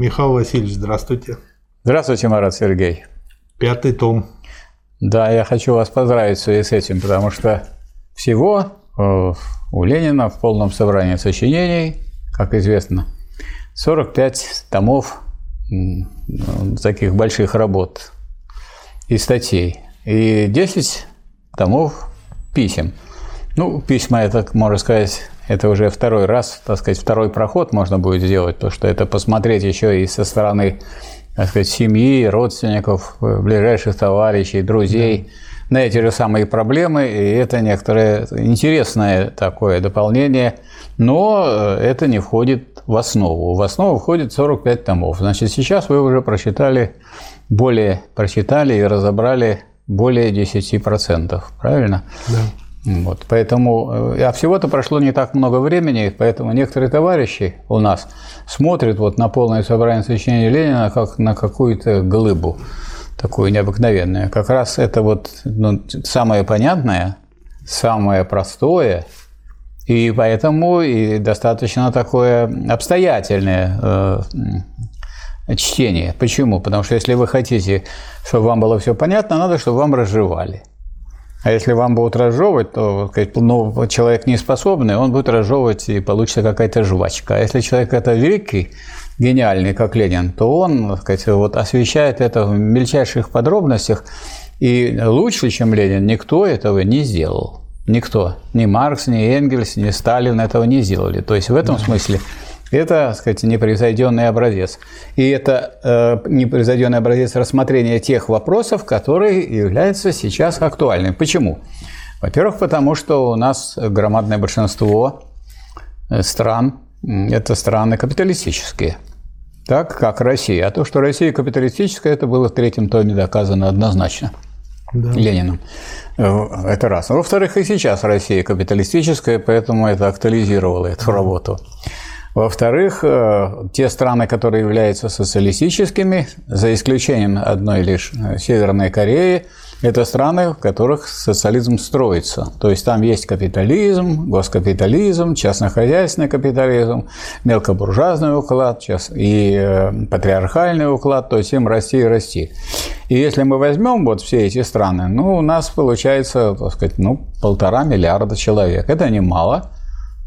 Михаил Васильевич, здравствуйте. Здравствуйте, Марат Сергей. Пятый том. Да, я хочу вас поздравить в связи с этим, потому что всего э, у Ленина в полном собрании сочинений, как известно, 45 томов таких больших работ и статей, и 10 томов писем. Ну, письма, это, можно сказать, это уже второй раз, так сказать, второй проход можно будет сделать, потому что это посмотреть еще и со стороны, так сказать, семьи, родственников, ближайших товарищей, друзей да. на эти же самые проблемы, и это некоторое интересное такое дополнение, но это не входит в основу. В основу входит 45 томов. Значит, сейчас вы уже прочитали более, прочитали и разобрали более 10%, правильно? Да. Вот, поэтому, э, а всего-то прошло не так много времени, поэтому некоторые товарищи у нас смотрят вот на полное собрание сочинений Ленина как на какую-то глыбу, такую необыкновенную. Как раз это вот ну, самое понятное, самое простое, и поэтому и достаточно такое обстоятельное э, чтение. Почему? Потому что если вы хотите, чтобы вам было все понятно, надо, чтобы вам разжевали. А если вам будут разжевывать, то ну, человек неспособный, он будет разжевывать и получится какая-то жвачка. А если человек это великий, гениальный, как Ленин, то он сказать, вот, освещает это в мельчайших подробностях. И лучше, чем Ленин, никто этого не сделал. Никто. Ни Маркс, ни Энгельс, ни Сталин этого не сделали. То есть в этом смысле это, так сказать, непревзойденный образец. И это э, непревзойденный образец рассмотрения тех вопросов, которые являются сейчас актуальными. Почему? Во-первых, потому что у нас громадное большинство э, стран – это страны капиталистические, так как Россия. А то, что Россия капиталистическая, это было в третьем томе доказано однозначно да. Лениным. Э, это раз. Во-вторых, и сейчас Россия капиталистическая, поэтому это актуализировало эту работу. Во-вторых, э, те страны, которые являются социалистическими, за исключением одной лишь э, Северной Кореи, это страны, в которых социализм строится. То есть там есть капитализм, госкапитализм, частнохозяйственный капитализм, мелкобуржуазный уклад и э, патриархальный уклад, то есть им расти и расти. И если мы возьмем вот все эти страны, ну, у нас получается, так сказать, ну, полтора миллиарда человек. Это немало.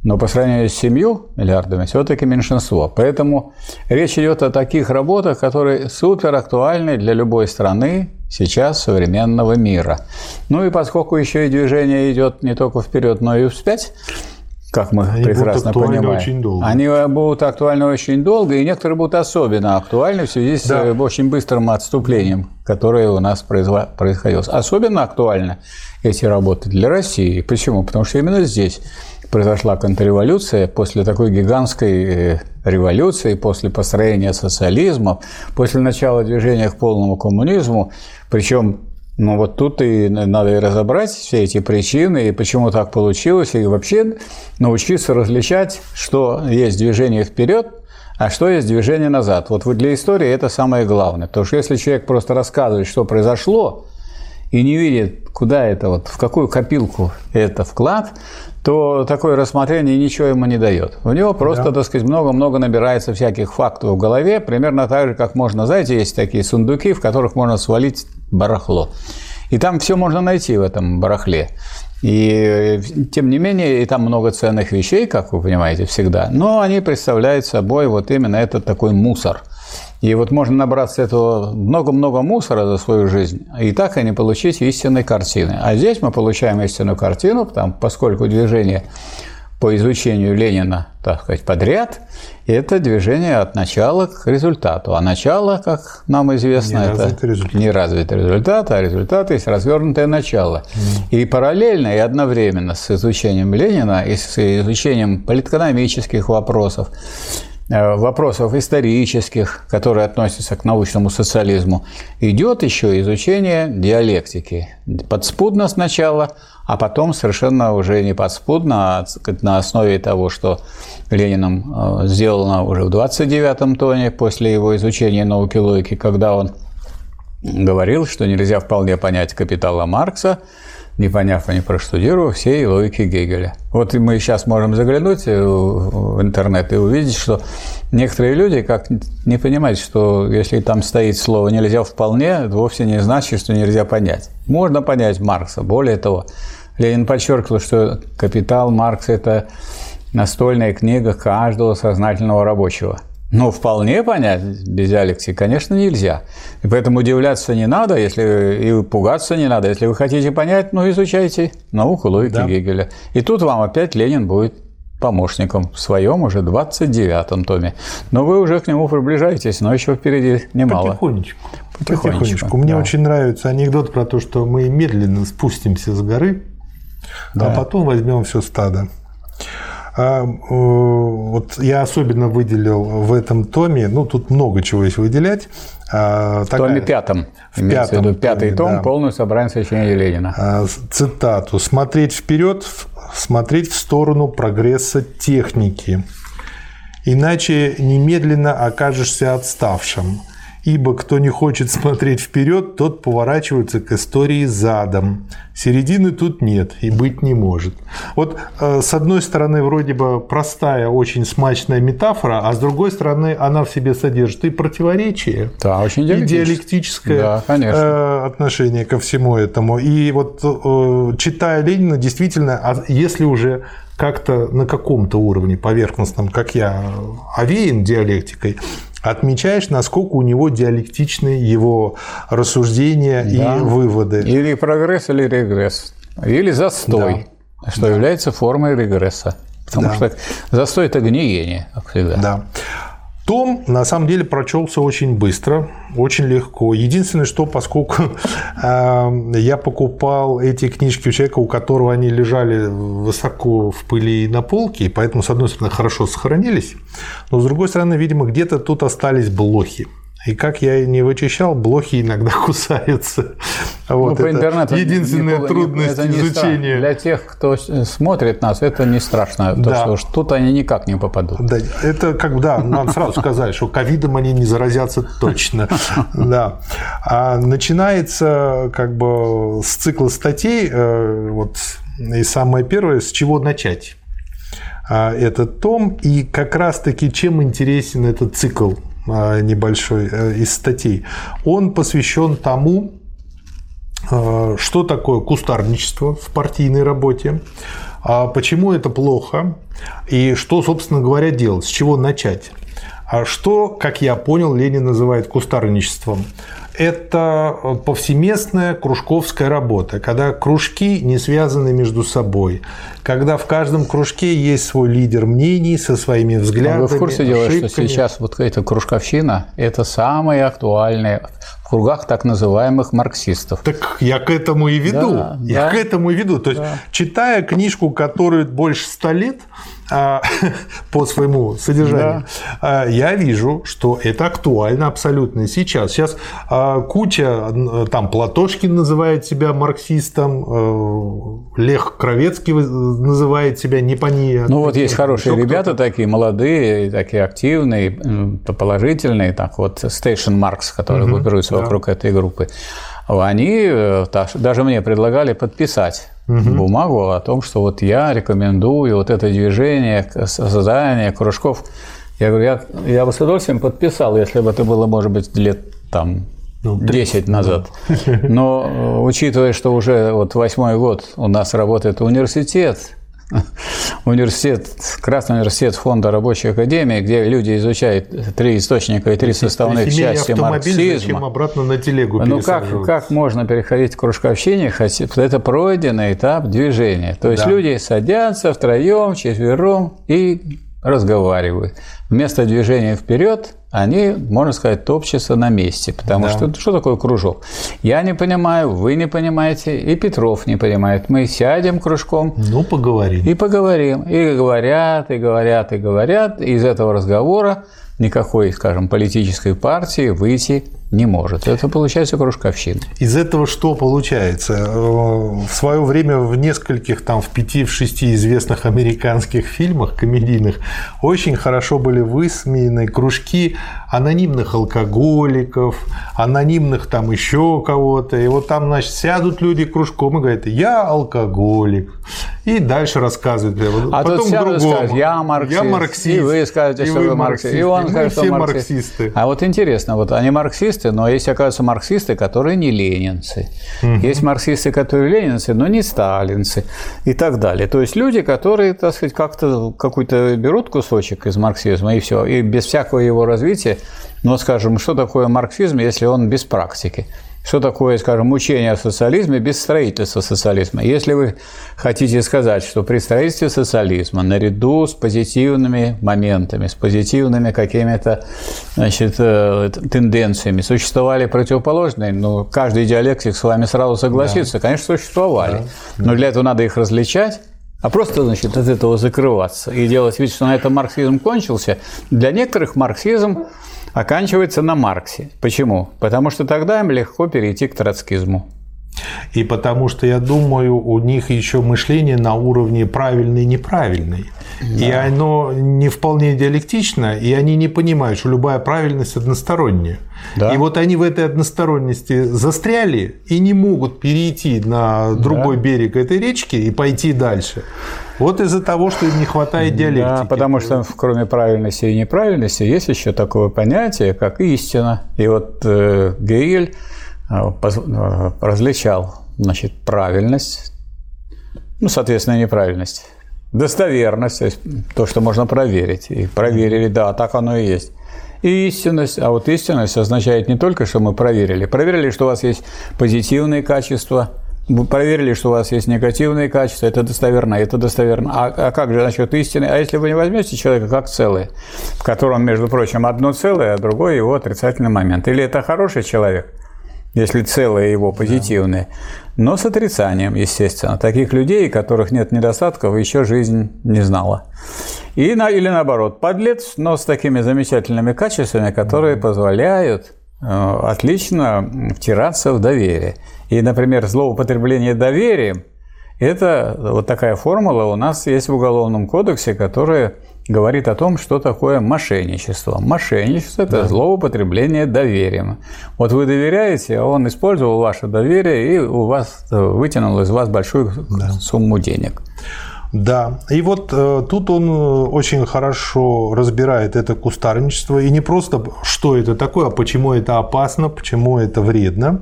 Но по сравнению с семью миллиардами все-таки меньшинство. Поэтому речь идет о таких работах, которые супер актуальны для любой страны сейчас современного мира. Ну и поскольку еще и движение идет не только вперед, но и вспять, как мы они прекрасно будут понимаем. Очень долго. Они будут актуальны очень долго, и некоторые будут особенно актуальны в связи с да. очень быстрым отступлением, которое у нас происходило. Особенно актуальны эти работы для России. Почему? Потому что именно здесь произошла контрреволюция, после такой гигантской э, революции, после построения социализма, после начала движения к полному коммунизму, причем ну вот тут и надо и разобрать все эти причины, и почему так получилось, и вообще научиться различать, что есть движение вперед, а что есть движение назад. Вот для истории это самое главное. Потому что если человек просто рассказывает, что произошло, и не видит, куда это, вот, в какую копилку это вклад, то такое рассмотрение ничего ему не дает. У него просто, да. так сказать, много-много набирается всяких фактов в голове, примерно так же, как можно, знаете, есть такие сундуки, в которых можно свалить барахло. И там все можно найти в этом барахле. И тем не менее, и там много ценных вещей, как вы понимаете, всегда, но они представляют собой вот именно этот такой мусор – и вот можно набраться этого много-много мусора за свою жизнь, и так и не получить истинной картины. А здесь мы получаем истинную картину, потому, поскольку движение по изучению Ленина, так сказать, подряд, это движение от начала к результату. А начало, как нам известно, не это результат. не развитый результат, а результат есть развернутое начало. Mm. И параллельно и одновременно с изучением Ленина и с изучением политэкономических вопросов, вопросов исторических, которые относятся к научному социализму, идет еще изучение диалектики. Подспудно сначала, а потом совершенно уже не подспудно, а на основе того, что Лениным э, сделано уже в 29-м тоне после его изучения науки логики, когда он говорил, что нельзя вполне понять капитала Маркса не поняв и не проштудировав всей логики Гегеля. Вот мы сейчас можем заглянуть в интернет и увидеть, что некоторые люди как не понимают, что если там стоит слово «нельзя вполне», это вовсе не значит, что нельзя понять. Можно понять Маркса. Более того, Ленин подчеркивал, что «Капитал» Маркс – это настольная книга каждого сознательного рабочего – но вполне понять без диалектики, конечно, нельзя. И поэтому удивляться не надо, если и пугаться не надо. Если вы хотите понять, ну, изучайте науку логики да. Гегеля. И тут вам опять Ленин будет помощником в своем уже 29-м томе. Но вы уже к нему приближаетесь, но еще впереди немало. Потихонечку. Потихонечку. Потихонечку. Мне да. очень нравится анекдот про то, что мы медленно спустимся с горы, а да. а потом возьмем все стадо. А, вот я особенно выделил в этом томе, ну, тут много чего есть выделять. А, в такая, томе пятом. В пятом. В виду, пятый томе, том, да. полное собрание сочинений Ленина. А, цитату. «Смотреть вперед, смотреть в сторону прогресса техники, иначе немедленно окажешься отставшим» ибо кто не хочет смотреть вперед, тот поворачивается к истории задом. Середины тут нет и быть не может. Вот э, с одной стороны вроде бы простая, очень смачная метафора, а с другой стороны она в себе содержит и противоречие, да, очень и диалектическое да, э, отношение ко всему этому. И вот э, читая Ленина, действительно, а если уже как-то на каком-то уровне поверхностном, как я, овеян диалектикой, отмечаешь, насколько у него диалектичны его рассуждения да. и выводы. Или прогресс, или регресс. Или застой, да. что да. является формой регресса. Потому да. что застой – это гниение, как всегда. Да. Том, на самом деле, прочелся очень быстро, очень легко. Единственное, что поскольку э, я покупал эти книжки у человека, у которого они лежали высоко в пыли на полке, и поэтому, с одной стороны, хорошо сохранились, но с другой стороны, видимо, где-то тут остались блохи. И как я не вычищал, блохи иногда кусаются. Ну, вот по интернету единственная не, трудность это не изучения. Для тех, кто смотрит нас, это не страшно, да. то, что тут они никак не попадут. Да, это как бы, да, нам сразу сказали, что ковидом они не заразятся точно. Да. А начинается как бы с цикла статей, э, вот, и самое первое, с чего начать а, этот том, и как раз-таки чем интересен этот цикл небольшой э, из статей, он посвящен тому, а, что такое кустарничество в партийной работе, а почему это плохо и что, собственно говоря, делать, с чего начать. А что, как я понял, Ленин называет кустарничеством? это повсеместная кружковская работа, когда кружки не связаны между собой, когда в каждом кружке есть свой лидер мнений со своими взглядами. Но вы в курсе дела, что сейчас вот эта кружковщина – это самая актуальная в кругах так называемых марксистов. Так я к этому и веду. Да, я да, к этому и веду. То есть, да. читая книжку, которую больше ста лет, по своему содержанию, да. А, я вижу, что это актуально абсолютно сейчас. Сейчас а, куча, там Платошкин называет себя марксистом, э, Лех Кровецкий называет себя не по ней. Ну вот есть хорошие ребята такие, молодые, такие активные, положительные, так вот Station Marks, которые угу, группируются да. вокруг этой группы. Они э, даже мне предлагали подписать угу. бумагу о том, что вот я рекомендую вот это движение, создание кружков. Я говорю, я, я бы с удовольствием подписал, если бы это было, может быть, лет там ну, 10 назад. Но э, учитывая, что уже вот восьмой год у нас работает университет, университет, Красный университет Фонда Рабочей Академии, где люди изучают три источника и три составных части марксизма. Зачем обратно на телегу Ну как, как можно переходить к кружковщине, хотя это пройденный этап движения. То есть да. люди садятся втроем, четвером и разговаривают. Вместо движения вперед они, можно сказать, топчутся на месте. Потому да. что что такое кружок? Я не понимаю, вы не понимаете, и Петров не понимает. Мы сядем кружком. Ну, поговорим. И поговорим. И говорят, и говорят, и говорят. И из этого разговора никакой, скажем, политической партии выйти не может. Это получается кружковщина. Из этого что получается? В свое время в нескольких, там, в пяти, в шести известных американских фильмах комедийных очень хорошо были высмеяны кружки анонимных алкоголиков, анонимных там еще кого-то. И вот там, значит, сядут люди кружком и говорят, я алкоголик. И дальше рассказывают. А Потом тут другому. Скажет, я марксист. Я марксист. И вы скажете, и что вы марксист. И он скажет, что марксист. марксисты. А вот интересно, вот они марксисты, но есть, оказывается, марксисты, которые не ленинцы. Угу. Есть марксисты, которые ленинцы, но не сталинцы и так далее. То есть люди, которые, так сказать, как-то какой-то берут кусочек из марксизма и все, и без всякого его развития, ну, скажем, что такое марксизм, если он без практики? Что такое, скажем, учение о социализме без строительства социализма? Если вы хотите сказать, что при строительстве социализма наряду с позитивными моментами, с позитивными какими-то значит, э, тенденциями существовали противоположные, ну, каждый диалектик с вами сразу согласится, да. конечно, существовали. Да. Но для этого надо их различать, а просто, значит, от этого закрываться и делать вид, что на этом марксизм кончился. Для некоторых марксизм оканчивается на Марксе. Почему? Потому что тогда им легко перейти к троцкизму. И потому что, я думаю, у них еще мышление на уровне правильный и неправильный. Да. И оно не вполне диалектично, и они не понимают, что любая правильность односторонняя. Да. И вот они в этой односторонности застряли и не могут перейти на другой да. берег этой речки и пойти дальше. Вот из-за того, что им не хватает диалектики. Да, потому что кроме правильности и неправильности есть еще такое понятие, как истина. И вот э, Гегель различал значит, правильность, ну, соответственно, неправильность, достоверность, то есть то, что можно проверить. И проверили, да, так оно и есть. И истинность. А вот истинность означает не только, что мы проверили. Проверили, что у вас есть позитивные качества, проверили, что у вас есть негативные качества, это достоверно, это достоверно. А, а как же насчет истины? А если вы не возьмете человека как целое, в котором, между прочим, одно целое, а другое его отрицательный момент? Или это хороший человек – если целое его позитивное, да. но с отрицанием, естественно. Таких людей, которых нет недостатков, еще жизнь не знала. И, на, или наоборот, подлец, но с такими замечательными качествами, которые позволяют э, отлично втираться в доверие. И, например, злоупотребление доверием – это вот такая формула у нас есть в Уголовном кодексе, которая говорит о том, что такое мошенничество. Мошенничество – это да. злоупотребление доверием. Вот вы доверяете, а он использовал ваше доверие и у вас э, вытянул из вас большую да. сумму денег. Да, и вот э, тут он э, очень хорошо разбирает это кустарничество, и не просто что это такое, а почему это опасно, почему это вредно.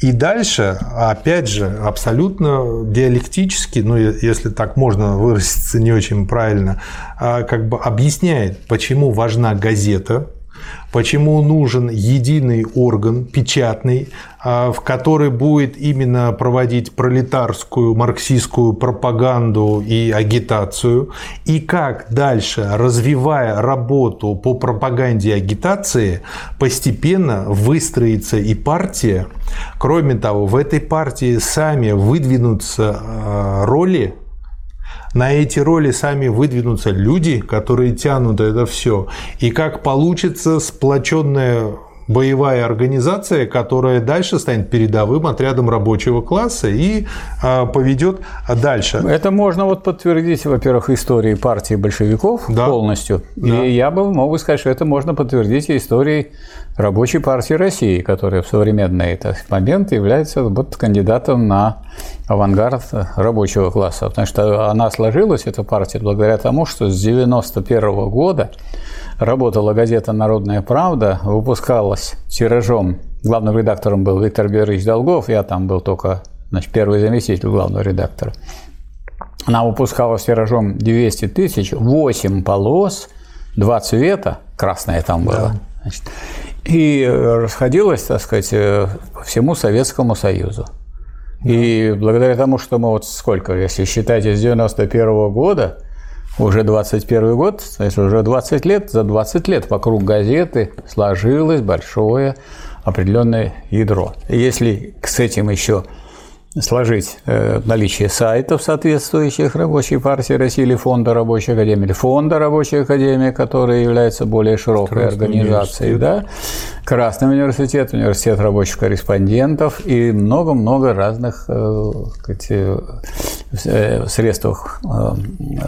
И дальше, опять же, абсолютно диалектически, ну, если так можно выразиться не очень правильно, а, как бы объясняет, почему важна газета, Почему нужен единый орган, печатный, а, в который будет именно проводить пролетарскую марксистскую пропаганду и агитацию, и как дальше, развивая работу по пропаганде и агитации, постепенно выстроится и партия. Кроме того, в этой партии сами выдвинутся а, роли на эти роли сами выдвинутся люди, которые тянут это все. И как получится сплоченная боевая организация, которая дальше станет передовым отрядом рабочего класса и а, поведет дальше. Это можно вот подтвердить, во-первых, историей партии большевиков да. полностью. Да. И я бы мог бы сказать, что это можно подтвердить историей рабочей партии России, которая в современный этот момент является вот кандидатом на авангард рабочего класса. Потому что она сложилась, эта партия, благодаря тому, что с 1991 года работала газета «Народная правда», выпускалась тиражом. Главным редактором был Виктор Георгиевич Долгов, я там был только значит, первый заместитель главного редактора. Она выпускалась тиражом 200 тысяч, 8 полос, 2 цвета, красное там было. Да. Значит, и расходилась, так сказать, э, по всему Советскому Союзу. И благодаря тому, что мы вот сколько, если считать из 91 -го года, уже 21 год, есть уже 20 лет, за 20 лет вокруг газеты сложилось большое определенное ядро. Если с этим еще сложить э, наличие сайтов соответствующих рабочей партии России или фонда рабочей академии, или фонда рабочей академии, который является более широкой Красный организацией, да, Красный университет, университет рабочих корреспондентов и много-много разных э, сказать, э, средствах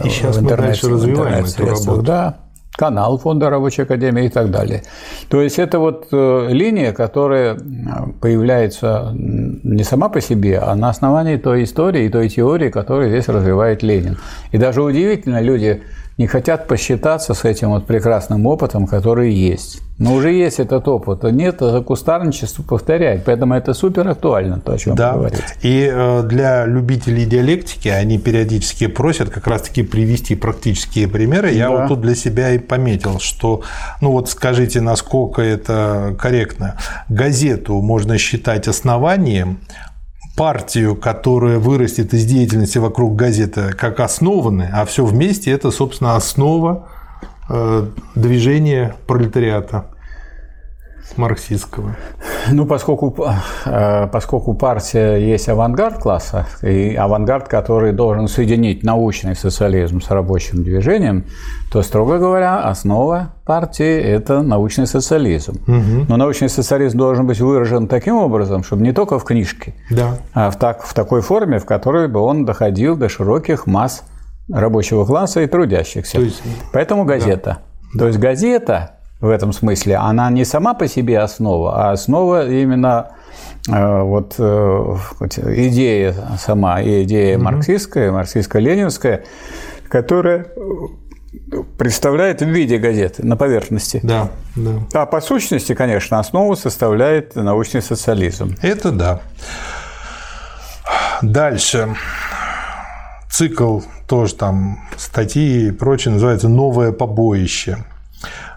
и сейчас в интернете. Мы дальше развиваем эту работу. Да, канал Фонда рабочей академии и так далее. То есть это вот э, линия, которая появляется не сама по себе, а на основании той истории и той теории, которую здесь развивает Ленин. И даже удивительно, люди не хотят посчитаться с этим вот прекрасным опытом, который есть. Но уже есть этот опыт. Нет, это кустарничество повторяет. Поэтому это супер актуально, то, о чем да. вы говорите. И э, для любителей диалектики они периодически просят как раз-таки привести практические примеры. Я да. вот тут для себя и пометил, что, ну вот скажите, насколько это корректно. Газету можно считать основанием, партию, которая вырастет из деятельности вокруг газеты, как основаны, а все вместе это, собственно, основа э, движения пролетариата марксистского. Ну, поскольку, э, поскольку партия есть авангард класса, и авангард, который должен соединить научный социализм с рабочим движением, то, строго говоря, основа партии – это научный социализм. Угу. Но научный социализм должен быть выражен таким образом, чтобы не только в книжке, да. а в, так, в такой форме, в которой бы он доходил до широких масс рабочего класса и трудящихся. есть, Поэтому газета. Да. То есть газета в этом смысле, она не сама по себе основа, а основа именно э, вот э, идея сама, и идея угу. марксистская, марксистско-ленинская, которая представляет в виде газеты на поверхности. Да, да. А по сущности, конечно, основу составляет научный социализм. Это да. Дальше. Цикл тоже там статьи и прочее называется «Новое побоище».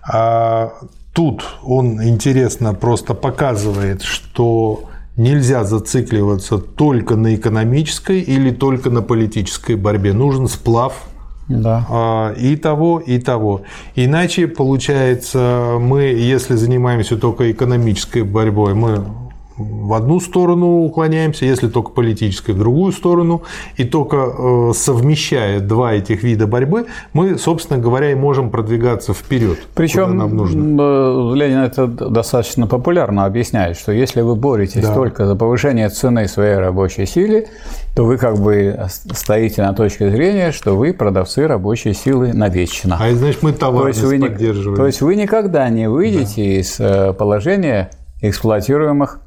А тут он интересно просто показывает, что нельзя зацикливаться только на экономической или только на политической борьбе. Нужен сплав да. А, и того, и того. Иначе, получается, мы, если занимаемся только экономической борьбой, мы в одну сторону уклоняемся, если только политической, в другую сторону. И только э, совмещая два этих вида борьбы, мы, собственно говоря, и можем продвигаться вперед. Причем нам нужно. Э, Ленин это достаточно популярно объясняет, что если вы боретесь да. только за повышение цены своей рабочей силы, то вы как бы стоите на точке зрения, что вы продавцы рабочей силы навечно. А значит, мы товарность то есть вы поддерживаем. То есть вы никогда не выйдете да. из э, положения эксплуатируемых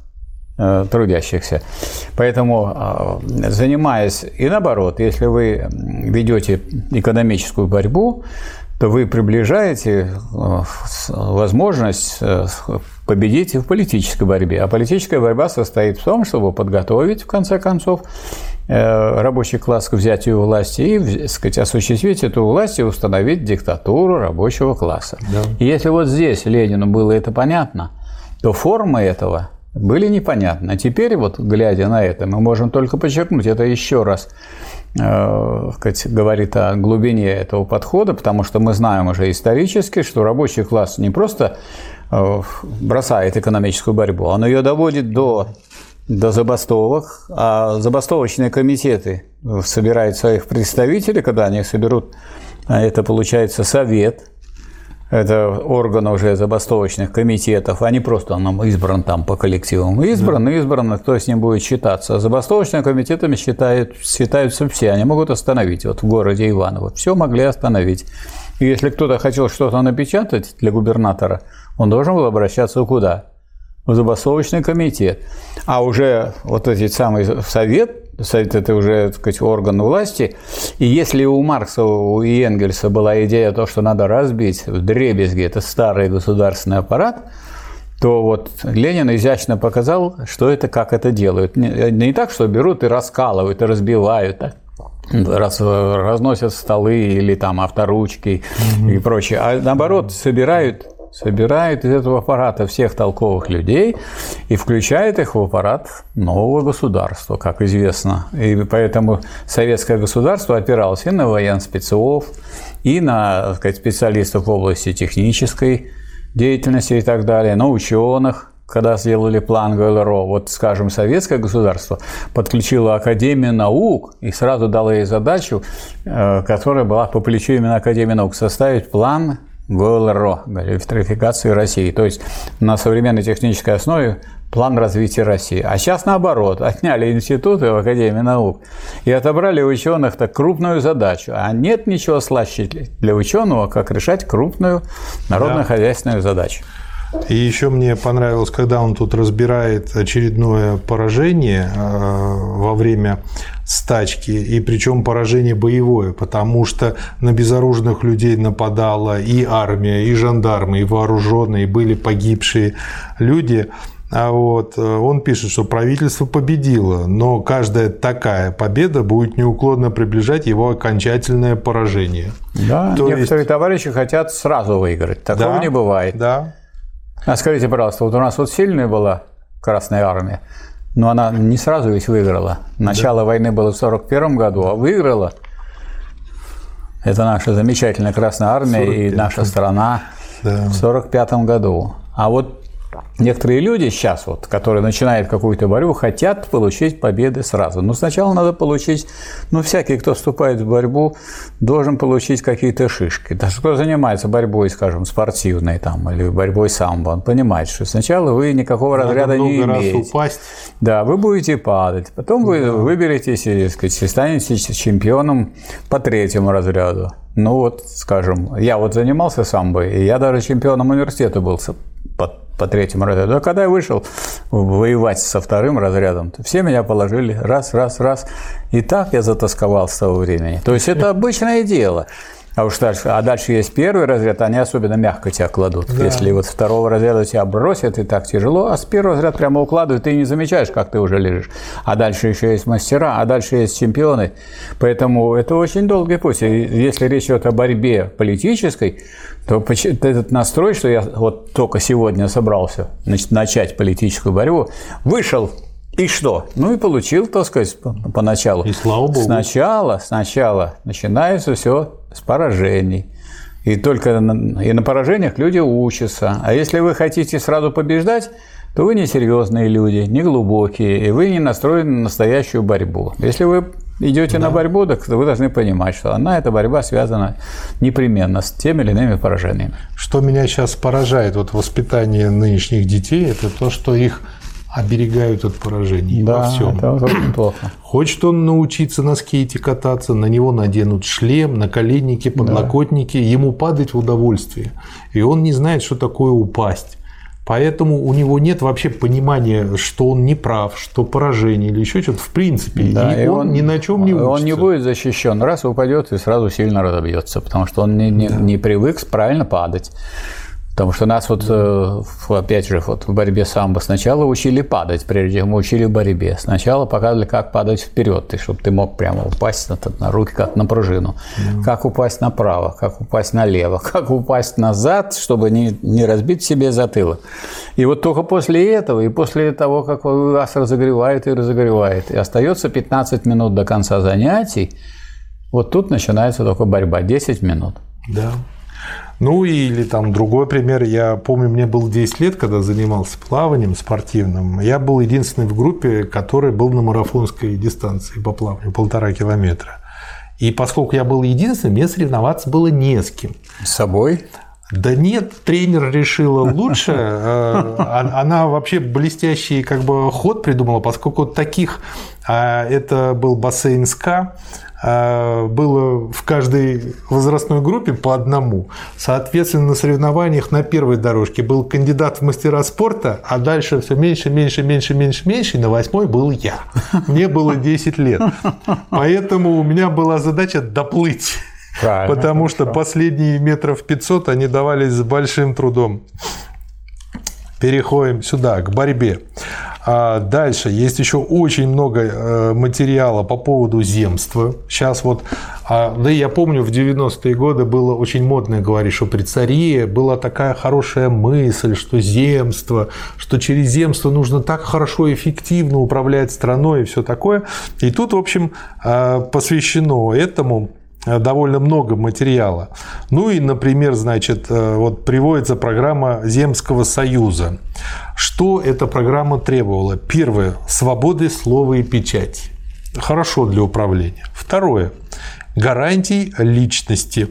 трудящихся. Поэтому, э, занимаясь, и наоборот, если вы ведете экономическую борьбу, то вы приближаете э, возможность победить в политической борьбе. А политическая борьба состоит в том, чтобы подготовить, в конце концов, рабочий класс к взятию власти и, сказать, осуществить эту власть и установить диктатуру рабочего класса. Да. И если вот здесь Ленину было это понятно, то форма этого – были непонятны. А теперь, вот глядя на это, мы можем только подчеркнуть, это еще раз э, сказать, говорит о глубине этого подхода, потому что мы знаем уже исторически, что рабочий класс не просто э, бросает экономическую борьбу, он ее доводит до, до забастовок, а забастовочные комитеты собирают своих представителей, когда они соберут, а это получается совет – это органы уже забастовочных комитетов, а не просто он избран там по коллективам. Избран, да. избран, кто с ним будет считаться. А забастовочными комитетами считают, считаются все, они могут остановить. Вот в городе Иваново все могли остановить. И если кто-то хотел что-то напечатать для губернатора, он должен был обращаться куда? В забастовочный комитет. А уже вот этот самый совет Совет – это уже, так сказать, орган власти. И если у Маркса и Энгельса была идея то, что надо разбить в дребезги это старый государственный аппарат, то вот Ленин изящно показал, что это, как это делают. Не, не так, что берут и раскалывают, и разбивают, так, раз, разносят столы или там авторучки mm-hmm. и прочее, а наоборот собирают собирает из этого аппарата всех толковых людей и включает их в аппарат нового государства, как известно. И поэтому советское государство опиралось и на военспецов, и на сказать, специалистов в области технической деятельности и так далее, на ученых, когда сделали план ГЛРО, вот, скажем, советское государство подключило Академию наук и сразу дало ей задачу, э, которая была по плечу именно Академии наук, составить план ГЛРО, электрификации России. То есть на современной технической основе план развития России. А сейчас наоборот, отняли институты в Академии наук и отобрали у ученых так крупную задачу. А нет ничего слаще для ученого, как решать крупную народно-хозяйственную задачу. И еще мне понравилось, когда он тут разбирает очередное поражение э, во время стачки, и причем поражение боевое, потому что на безоружных людей нападала и армия, и жандармы, и вооруженные, и были погибшие люди. А вот э, он пишет, что правительство победило, но каждая такая победа будет неуклонно приближать его окончательное поражение. Да, То некоторые есть... товарищи хотят сразу выиграть. Такого да, не бывает. Да. А скажите, пожалуйста, вот у нас вот сильная была Красная Армия, но она не сразу ведь выиграла. Начало да. войны было в 1941 году, а выиграла это наша замечательная Красная Армия и наша страна да. в 1945 году. А вот Некоторые люди сейчас, вот, которые начинают какую-то борьбу, хотят получить победы сразу. Но сначала надо получить, ну, всякий, кто вступает в борьбу, должен получить какие-то шишки. Даже кто занимается борьбой, скажем, спортивной там, или борьбой самбо, он понимает, что сначала вы никакого надо разряда не имеете. Раз упасть. Да, вы будете падать. Потом вы да. выберетесь и, сказать, станете чемпионом по третьему разряду. Ну вот, скажем, я вот занимался самбо, и я даже чемпионом университета был по третьему разряду. А когда я вышел воевать со вторым разрядом, все меня положили раз, раз, раз. И так я затасковал с того времени. То есть это обычное дело. А уж дальше, а дальше есть первый разряд, они особенно мягко тебя кладут. Да. Если вот второго разряда тебя бросят, и так тяжело, а с первого разряда прямо укладывают, ты не замечаешь, как ты уже лежишь. А дальше еще есть мастера, а дальше есть чемпионы. Поэтому это очень долгий путь. И если речь идет о борьбе политической, то этот настрой, что я вот только сегодня собрался значит, начать политическую борьбу, вышел и что? Ну и получил, так сказать, поначалу. И слава богу. Сначала, сначала начинается все с поражений. И только на, и на поражениях люди учатся. А если вы хотите сразу побеждать, то вы не серьезные люди, не глубокие, и вы не настроены на настоящую борьбу. Если вы идете да. на борьбу, так вы должны понимать, что она, эта борьба связана непременно с теми или иными поражениями. Что меня сейчас поражает вот воспитание нынешних детей, это то, что их оберегают от поражений да, во всем. Это очень плохо. Хочет он научиться на скейте кататься, на него наденут шлем, наколенники, подлокотники, да. ему падать в удовольствие. И он не знает, что такое упасть. Поэтому у него нет вообще понимания, что он не прав, что поражение или еще что-то в принципе. Да, и, и он, он ни на чем не учится. Он не будет защищен. Раз упадет и сразу сильно разобьется, потому что он не, не, да. не привык правильно падать. Потому что нас вот, э, опять же, вот в борьбе самбо сначала учили падать, прежде чем мы учили борьбе. Сначала показывали, как падать вперед, и чтобы ты мог прямо упасть на, на руки, как на пружину. Mm. Как упасть направо, как упасть налево, как упасть назад, чтобы не, не разбить себе затылок. И вот только после этого, и после того, как вас разогревает и разогревает, и остается 15 минут до конца занятий, вот тут начинается только борьба, 10 минут. Да. Ну или там другой пример. Я помню, мне было 10 лет, когда занимался плаванием спортивным. Я был единственный в группе, который был на марафонской дистанции по плаванию, полтора километра. И поскольку я был единственным, мне соревноваться было не с кем. С собой? Да нет, тренер решила лучше. Э, а, она вообще блестящий как бы ход придумала, поскольку таких, а, это был бассейн СКА, было в каждой возрастной группе по одному. Соответственно, на соревнованиях на первой дорожке был кандидат в мастера спорта, а дальше все меньше, меньше, меньше, меньше, меньше, и на восьмой был я. Мне было 10 лет. Поэтому у меня была задача доплыть. Правильно, потому хорошо. что последние метров 500 они давались с большим трудом. Переходим сюда, к борьбе. А дальше есть еще очень много э, материала по поводу земства. Сейчас вот, а, да я помню, в 90-е годы было очень модно говорить, что при царе была такая хорошая мысль, что земство, что через земство нужно так хорошо и эффективно управлять страной и все такое. И тут, в общем, а, посвящено этому Э, довольно много материала. Ну и, например, значит, э, вот приводится программа Земского союза. Что эта программа требовала? Первое – свободы слова и печати. Хорошо для управления. Второе – гарантий личности.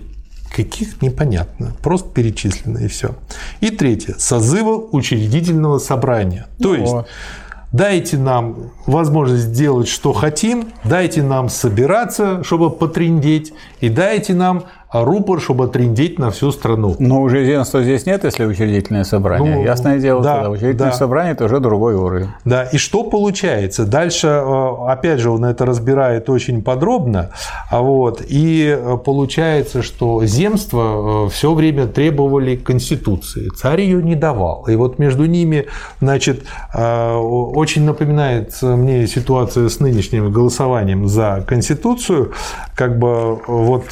Каких непонятно, просто перечислено и все. И третье – созыва учредительного собрания. То ну, есть дайте нам возможность сделать, что хотим, дайте нам собираться, чтобы потрендеть, и дайте нам а рупор, чтобы трендить на всю страну. Но уже земства здесь нет, если учредительное собрание. Ну, Ясное дело, да, тогда учредительное да. собрание – это уже другой уровень. Да, и что получается? Дальше, э, опять же, он это разбирает очень подробно, а вот, и э, получается, что земства э, все время требовали Конституции. Царь ее не давал. И вот между ними, значит, очень напоминает мне ситуация с нынешним голосованием за Конституцию, как бы вот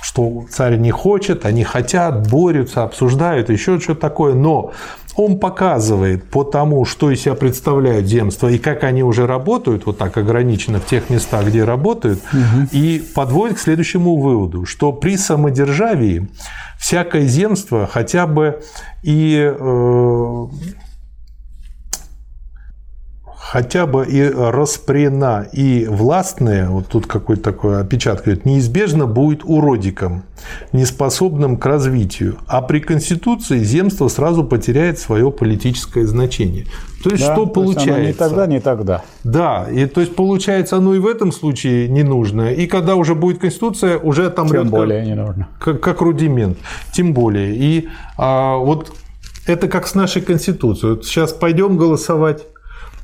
что царь не хочет, они хотят, борются, обсуждают, еще что-то такое, но он показывает по тому, что из себя представляют земства и как они уже работают, вот так ограничено в тех местах, где работают, угу. и подводит к следующему выводу, что при самодержавии всякое земство хотя бы и э, хотя бы и распрена, и властная, вот тут какой-то такой опечаток, говорит, неизбежно будет уродиком, неспособным к развитию. А при Конституции земство сразу потеряет свое политическое значение. То есть, да, что то получается? Есть не тогда, не тогда. Да, и то есть получается, оно и в этом случае не нужно. И когда уже будет Конституция, уже там Тем более не нужно. Как, как рудимент. Тем более. И а, вот это как с нашей Конституцией. Вот сейчас пойдем голосовать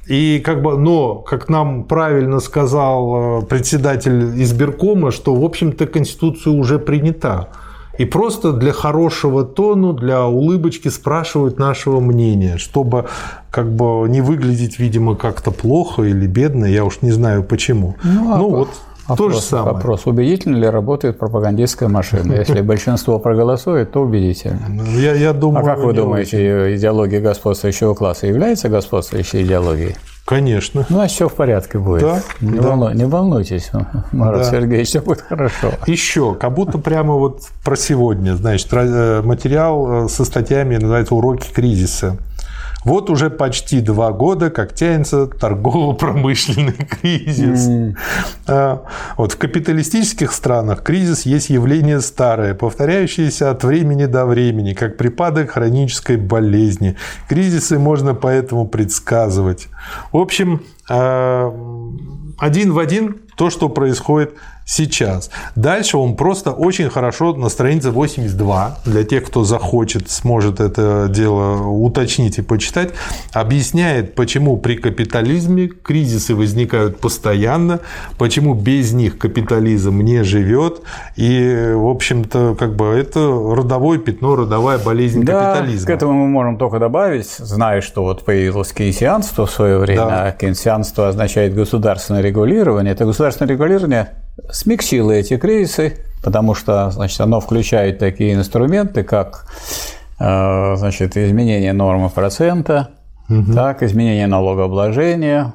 и как бы, но, как нам правильно сказал э, председатель избиркома, что, в общем-то, Конституция уже принята. И просто для хорошего тону, для улыбочки спрашивают нашего мнения, чтобы как бы не выглядеть, видимо, как-то плохо или бедно, я уж не знаю почему. Ну, а ну вот Вопрос, То же самое. Вопрос, убедительно ли работает пропагандистская машина? Если большинство проголосует, то убедительно. Ну, я, я думаю, а как вы думаете, очень. идеология господствующего класса является господствующей идеологией? Конечно. Ну, а все в порядке будет. Да, не, да. Волну, не волнуйтесь, Марат да. Сергеевич, все будет хорошо. Еще, как будто прямо вот про сегодня, значит, э, материал э, со статьями называется «Уроки кризиса». Вот уже почти два года, как тянется торгово-промышленный кризис. Mm. Вот в капиталистических странах кризис есть явление старое, повторяющееся от времени до времени, как припадок хронической болезни. Кризисы можно поэтому предсказывать. В общем, а, один в один то, что происходит сейчас. Дальше он просто очень хорошо на странице 82, для тех, кто захочет, сможет это дело уточнить и почитать, объясняет, почему при капитализме кризисы возникают постоянно, почему без них капитализм не живет, и, в общем-то, как бы это родовое пятно, родовая болезнь да, капитализма. к этому мы можем только добавить, зная, что вот появилось кейнсианство в свое время, да. а кейнсианство означает государственное регулирование, это государственное регулирование смягчило эти кризисы, потому что значит, оно включает такие инструменты, как э, значит, изменение нормы процента, угу. так, изменение налогообложения,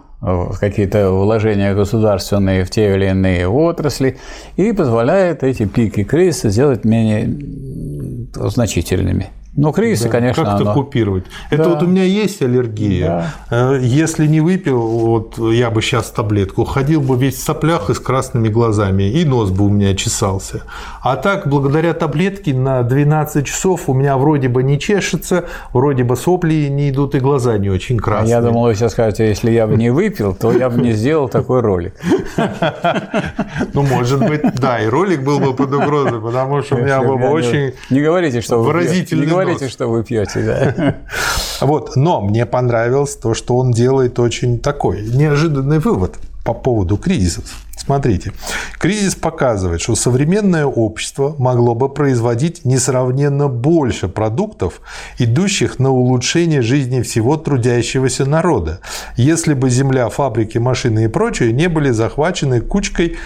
какие-то вложения государственные в те или иные отрасли и позволяет эти пики кризиса сделать менее значительными. Ну, кризисы, да, конечно. Как это купировать? Это да. вот у меня есть аллергия. Да. Э, если не выпил, вот я бы сейчас таблетку, ходил бы весь в соплях и с красными глазами, и нос бы у меня чесался. А так, благодаря таблетке на 12 часов у меня вроде бы не чешется, вроде бы сопли не идут, и глаза не очень красные. Я думал, вы сейчас скажете, если я бы не выпил, то я бы не сделал такой ролик. Ну, может быть, да, и ролик был бы под угрозой, потому что у меня был бы очень Не говорите, что выразительный говорите, что вы пьете, да. Вот, но мне понравилось то, что он делает очень такой неожиданный вывод по поводу кризисов. Смотрите, кризис показывает, что современное общество могло бы производить несравненно больше продуктов, идущих на улучшение жизни всего трудящегося народа, если бы земля, фабрики, машины и прочее не были захвачены кучкой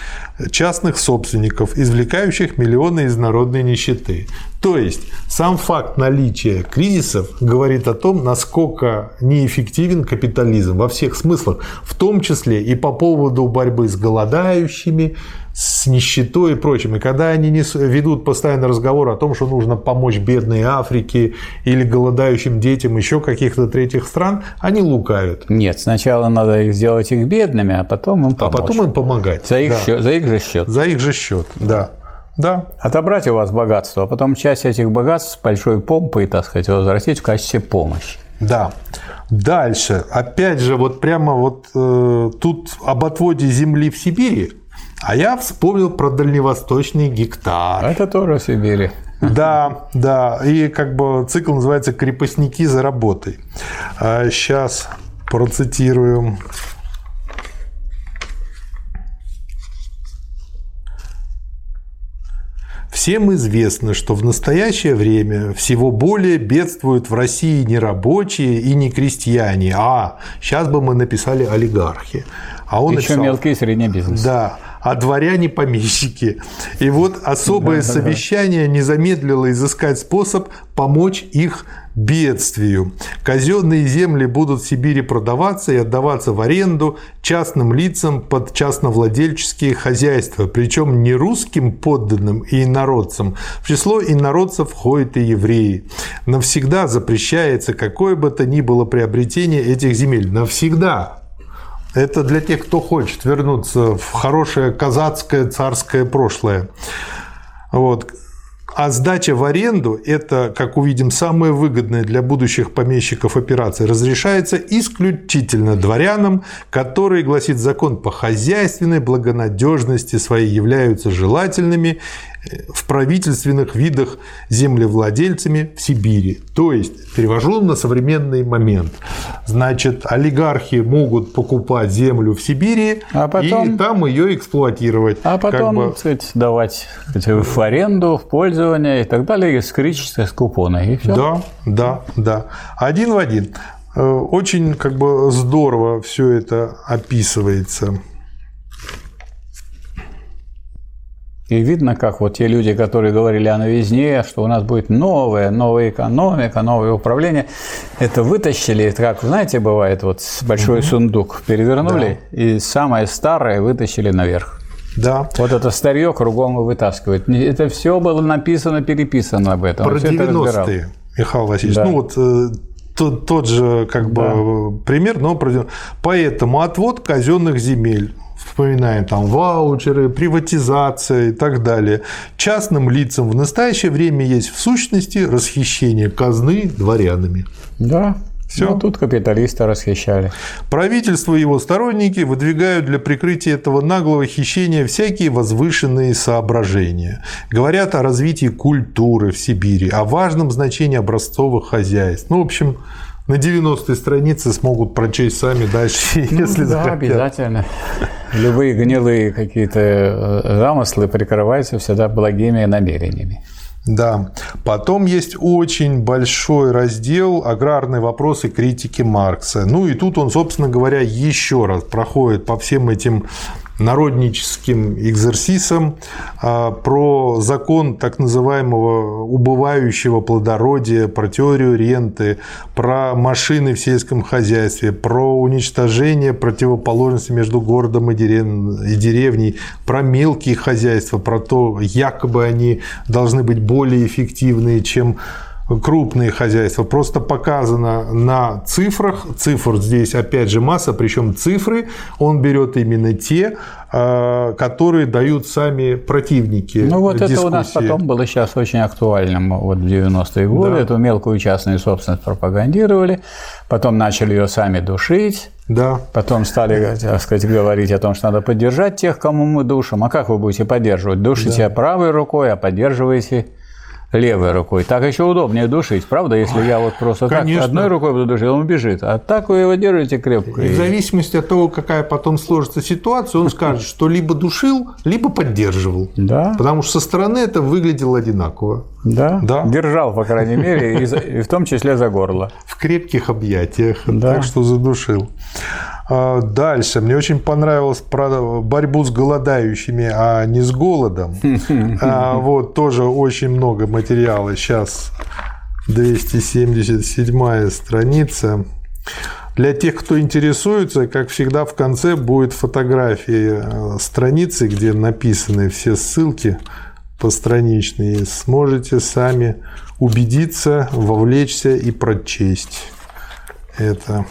частных собственников, извлекающих миллионы из народной нищеты. То есть сам факт наличия кризисов говорит о том, насколько неэффективен капитализм во всех смыслах, в том числе и по поводу борьбы с голоданием, голодающими, с нищетой и прочим. И когда они ведут постоянно разговор о том, что нужно помочь бедной Африке или голодающим детям еще каких-то третьих стран, они лукавят. Нет, сначала надо их сделать их бедными, а потом им помочь. А потом им помогать. За их, да. счет, за их же счет. За их же счет, да. Да. Отобрать у вас богатство, а потом часть этих богатств с большой помпой, так сказать, возвратить в качестве помощи. Да. Дальше. Опять же, вот прямо вот э, тут об отводе земли в Сибири а я вспомнил про дальневосточный гектар. Это тоже в Сибири. Да, да. И как бы цикл называется «Крепостники за работой». Сейчас а, Всем известно, что в настоящее время всего более бедствуют в России не рабочие и не крестьяне, а сейчас бы мы написали олигархи. А он Еще написал, мелкий и средний бизнес. Да а дворяне-помещики. И вот особое да, совещание да, да. не замедлило изыскать способ помочь их бедствию. Казенные земли будут в Сибири продаваться и отдаваться в аренду частным лицам под частновладельческие хозяйства, причем не русским подданным и инородцам. В число инородцев входят и евреи. Навсегда запрещается какое бы то ни было приобретение этих земель. Навсегда. Это для тех, кто хочет вернуться в хорошее казацкое царское прошлое. Вот. А сдача в аренду – это, как увидим, самая выгодная для будущих помещиков операция. Разрешается исключительно дворянам, которые, гласит закон, по хозяйственной благонадежности своей являются желательными в правительственных видах землевладельцами в Сибири. То есть, перевожу на современный момент. Значит, олигархи могут покупать землю в Сибири а потом, и там ее эксплуатировать. А потом, как бы... сказать, давать сказать, в аренду, в пользование и так далее, с критической. И все. Да, да, да. Один в один. Э, очень как бы здорово все это описывается. И видно, как вот те люди, которые говорили о новизне, что у нас будет новая, новая экономика, новое управление, это вытащили, как, знаете, бывает, вот большой угу. сундук перевернули, да. и самое старое вытащили наверх. Да. Вот это старье кругом вытаскивает. Это все было написано, переписано об этом. Про 90-е, Михаил Васильевич. Да. Ну вот э, тот, тот же как бы да. пример, но поэтому отвод казенных земель вспоминаем там ваучеры, приватизация и так далее. Частным лицам в настоящее время есть в сущности расхищение казны дворянами. Да, все. Ну, тут капиталисты расхищали. Правительство и его сторонники выдвигают для прикрытия этого наглого хищения всякие возвышенные соображения. Говорят о развитии культуры в Сибири, о важном значении образцовых хозяйств. Ну, в общем, на 90-й странице смогут прочесть сами дальше, ну, если да, захотят. обязательно. Любые гнилые какие-то э, замыслы прикрываются всегда благими намерениями. Да. Потом есть очень большой раздел «Аграрные вопросы критики Маркса». Ну и тут он, собственно говоря, еще раз проходит по всем этим народническим экзерсисом а, про закон так называемого убывающего плодородия, про теорию ренты, про машины в сельском хозяйстве, про уничтожение противоположности между городом и деревней, про мелкие хозяйства, про то, якобы они должны быть более эффективные, чем крупные хозяйства. Просто показано на цифрах. Цифр здесь опять же масса, причем цифры он берет именно те, а, которые дают сами противники. Ну вот дискуссии. это у нас потом было сейчас очень актуальным вот в 90-е годы. Да. Эту мелкую частную собственность пропагандировали, потом начали ее сами душить. Да. Потом стали, так сказать, говорить о том, что надо поддержать тех, кому мы душим. А как вы будете поддерживать? Душите да. правой рукой, а поддерживаете левой рукой. Так еще удобнее душить, правда? Если я вот просто Конечно. так одной рукой буду душить, он убежит. А так вы его держите крепко. И в зависимости от того, какая потом сложится ситуация, он скажет, что либо душил, либо поддерживал. Да. Потому что со стороны это выглядело одинаково. Да. да. Держал, по крайней мере, и в том числе за горло. В крепких объятиях. Да. Так что задушил. А, дальше. Мне очень понравилось про борьбу с голодающими, а не с голодом. А, вот тоже очень много материала. Сейчас 277 страница. Для тех, кто интересуется, как всегда, в конце будет фотографии э, страницы, где написаны все ссылки постраничные. Сможете сами убедиться, вовлечься и прочесть это.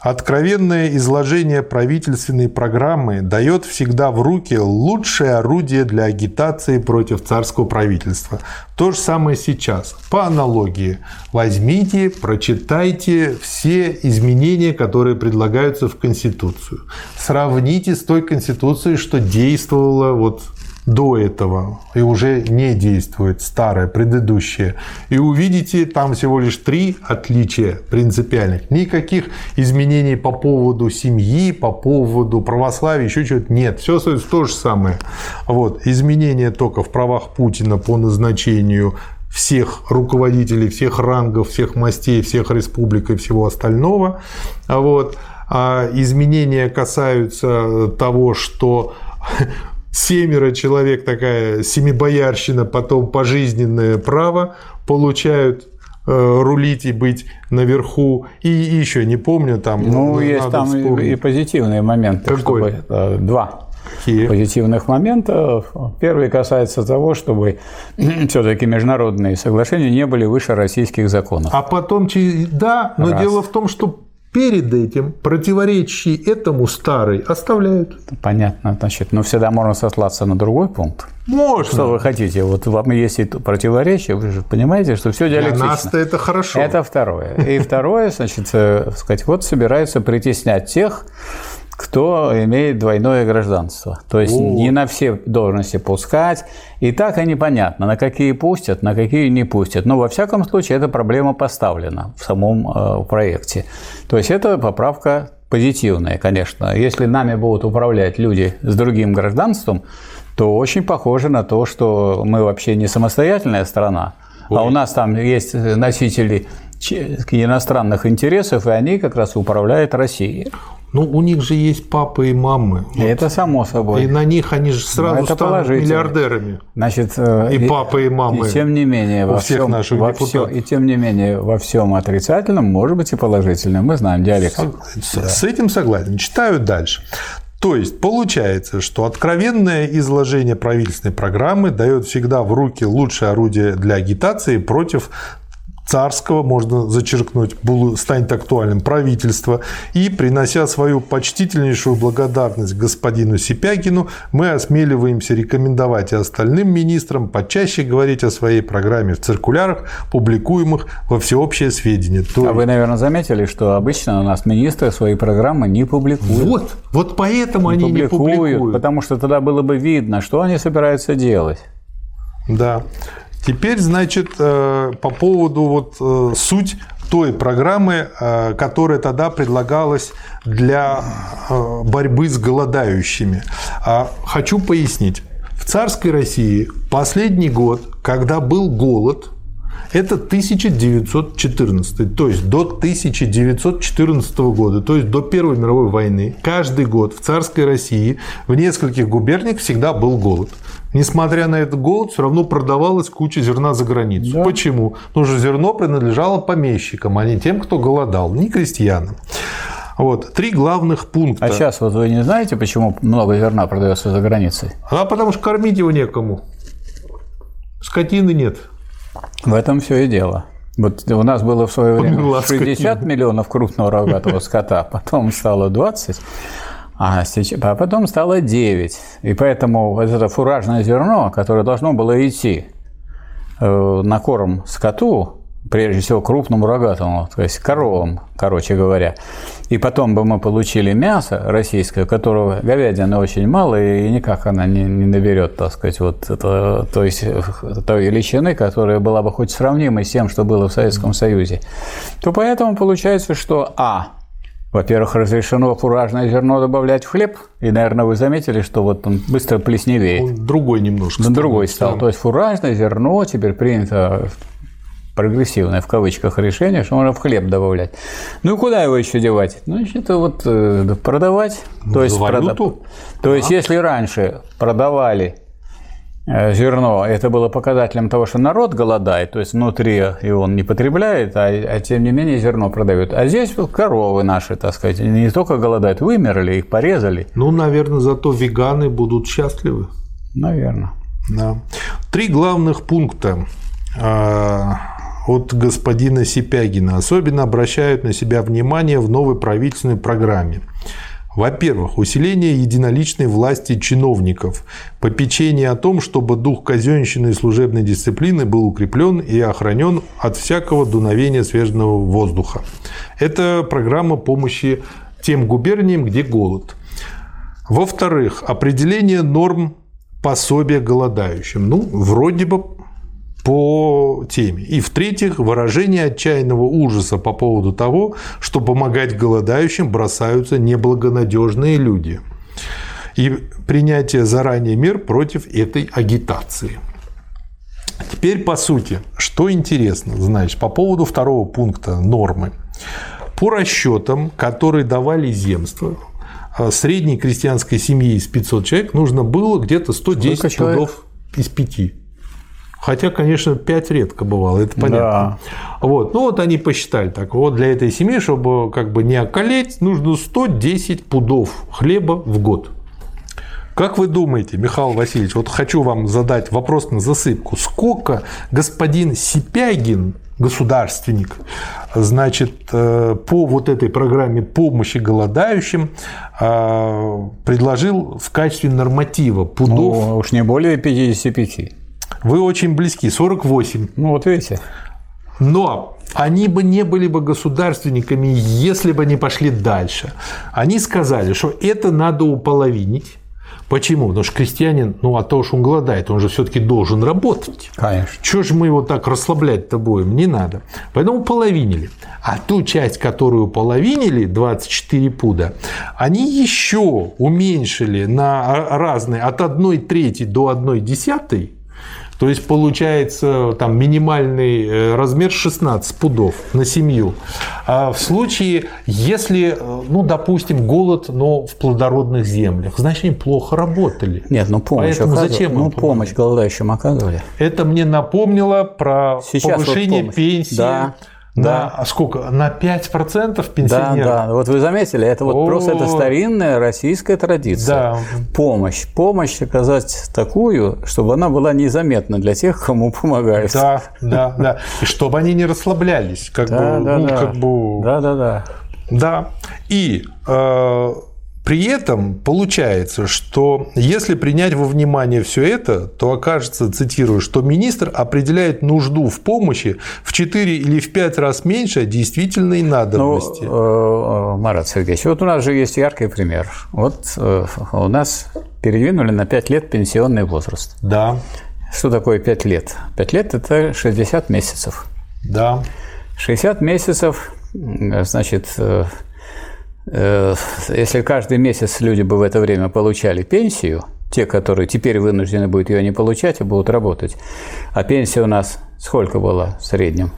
Откровенное изложение правительственной программы дает всегда в руки лучшее орудие для агитации против царского правительства. То же самое сейчас. По аналогии. Возьмите, прочитайте все изменения, которые предлагаются в Конституцию. Сравните с той Конституцией, что действовала вот до этого и уже не действует старое, предыдущее. И увидите там всего лишь три отличия принципиальных. Никаких изменений по поводу семьи, по поводу православия, еще чего-то нет. Все то же самое. Вот. Изменения только в правах Путина по назначению всех руководителей, всех рангов, всех мастей, всех республик и всего остального. Вот. А изменения касаются того, что семеро человек, такая семибоярщина, потом пожизненное право получают э, рулить и быть наверху. И еще не помню, там... Ну, есть там вспомнить. и позитивные моменты. Какой? Чтобы, э, два. Какие? позитивных моментов. Первый касается того, чтобы все-таки международные соглашения не были выше российских законов. А потом, да, но Раз. дело в том, что перед этим противоречий этому старый оставляют. Понятно, значит, но всегда можно сослаться на другой пункт. Можно. Что вы хотите? Вот вам есть противоречие, вы же понимаете, что все диалектично. Для нас-то это хорошо. Это второе. И второе, значит, э, сказать, вот собираются притеснять тех, кто имеет двойное гражданство. То есть О. не на все должности пускать. И так и непонятно, на какие пустят, на какие не пустят. Но во всяком случае эта проблема поставлена в самом э, проекте. То есть это поправка позитивная, конечно. Если нами будут управлять люди с другим гражданством, то очень похоже на то, что мы вообще не самостоятельная страна, Ой. а у нас там есть носители иностранных интересов, и они как раз управляют Россией. Ну, у них же есть папы и мамы. Это само собой. И на них они же сразу это станут миллиардерами. Значит, э, и, и папы, и мамы. И тем не менее, у во всех всем, наших во все, и тем не менее, во всем отрицательном может быть и положительном. Мы знаем диалектику. С, да. с этим согласен. Читаю дальше. То есть получается, что откровенное изложение правительственной программы дает всегда в руки лучшее орудие для агитации против царского, можно зачеркнуть, станет актуальным правительство. И, принося свою почтительнейшую благодарность господину Сипягину, мы осмеливаемся рекомендовать и остальным министрам почаще говорить о своей программе в циркулярах, публикуемых во всеобщее сведение. То а вы, наверное, заметили, что обычно у нас министры свои программы не публикуют. Вот, вот поэтому не они публикуют, не публикуют. Потому что тогда было бы видно, что они собираются делать. Да. Теперь, значит, э, по поводу вот э, суть той программы, э, которая тогда предлагалась для борьбы с голодающими. А хочу пояснить. В царской России последний год, когда был голод, это 1914, то есть до 1914 года, то есть до Первой мировой войны, каждый год в царской России в нескольких губерниях всегда был голод. Несмотря на этот голод, все равно продавалась куча зерна за границу. Да. Почему? Потому что зерно принадлежало помещикам, а не тем, кто голодал, не крестьянам. Вот, три главных пункта. А сейчас вот вы не знаете, почему много зерна продается за границей? А потому что кормить его некому. Скотины нет. В этом все и дело. Вот у нас было в свое время 60 миллионов крупного рогатого скота, потом стало 20, а, а потом стало 9. И поэтому вот это фуражное зерно, которое должно было идти э, на корм скоту, прежде всего крупному рогатому, то есть коровам, короче говоря. И потом бы мы получили мясо российское, которого говядины очень мало, и никак она не, не наберет, так сказать, вот это, то есть той величины, которая была бы хоть сравнимой с тем, что было в Советском Союзе. То поэтому получается, что А. Во-первых, разрешено фуражное зерно добавлять в хлеб, и, наверное, вы заметили, что вот он быстро плесневеет. Он другой немножко. стал. другой стал. То есть фуражное зерно теперь принято прогрессивное в кавычках решение, что можно в хлеб добавлять. Ну и куда его еще девать? Ну, это вот э, продавать. То есть, прода... то есть, если раньше продавали зерно, это было показателем того, что народ голодает, то есть внутри и он не потребляет, а, а тем не менее зерно продают. А здесь коровы наши, так сказать, не только голодают, вымерли, их порезали. Ну, наверное, зато веганы будут счастливы. Наверное. Да. Три главных пункта а, от господина Сипягина особенно обращают на себя внимание в новой правительственной программе. Во-первых, усиление единоличной власти чиновников, попечение о том, чтобы дух казенщины и служебной дисциплины был укреплен и охранен от всякого дуновения свежего воздуха. Это программа помощи тем губерниям, где голод. Во-вторых, определение норм пособия голодающим. Ну, вроде бы по теме. И в-третьих, выражение отчаянного ужаса по поводу того, что помогать голодающим бросаются неблагонадежные люди. И принятие заранее мер против этой агитации. Теперь по сути, что интересно, значит, по поводу второго пункта нормы. По расчетам, которые давали земства, средней крестьянской семьи из 500 человек нужно было где-то 110 пудов из 5. Хотя, конечно, 5 редко бывало, это понятно. Да. Вот. Ну, вот они посчитали так. Вот для этой семьи, чтобы как бы не околеть, нужно 110 пудов хлеба в год. Как вы думаете, Михаил Васильевич, вот хочу вам задать вопрос на засыпку. Сколько господин Сипягин, государственник, значит, э, по вот этой программе помощи голодающим э, предложил в качестве норматива пудов? Ну, уж не более 55. Вы очень близки, 48. Ну, вот видите. Но они бы не были бы государственниками, если бы не пошли дальше. Они сказали, что это надо уполовинить. Почему? Потому что крестьянин, ну, а то, что он голодает, он же все-таки должен работать. Конечно. Чего же мы его так расслаблять-то будем? Не надо. Поэтому половинили. А ту часть, которую половинили, 24 пуда, они еще уменьшили на разные, от 1 трети до 1 десятой то есть получается там минимальный э, размер 16 пудов на семью. А в случае, если, э, ну, допустим, голод, но в плодородных землях, значит, они плохо работали. Нет, ну помощь Поэтому зачем ну, помощь голодающим оказывали. Это мне напомнило про Сейчас повышение вот пенсии. Да. Да. а сколько? На 5% пенсионеров? Да, да. Вот вы заметили, это вот О, просто это старинная российская традиция. Да. Помощь. Помощь оказать такую, чтобы она была незаметна для тех, кому помогают. Да, да, да. И чтобы они не расслаблялись. Как да, бы, да, ну, да. как бы... Да, да, да. Да. И э, при этом получается, что если принять во внимание все это, то окажется, цитирую, что министр определяет нужду в помощи в 4 или в 5 раз меньше действительной надобности. Ну, Марат Сергеевич, вот у нас же есть яркий пример. Вот э, у нас передвинули на 5 лет пенсионный возраст. Да. Что такое 5 лет? 5 лет – это 60 месяцев. Да. 60 месяцев, значит, если каждый месяц люди бы в это время получали пенсию, те, которые теперь вынуждены будут ее не получать, а будут работать, а пенсия у нас сколько была в среднем?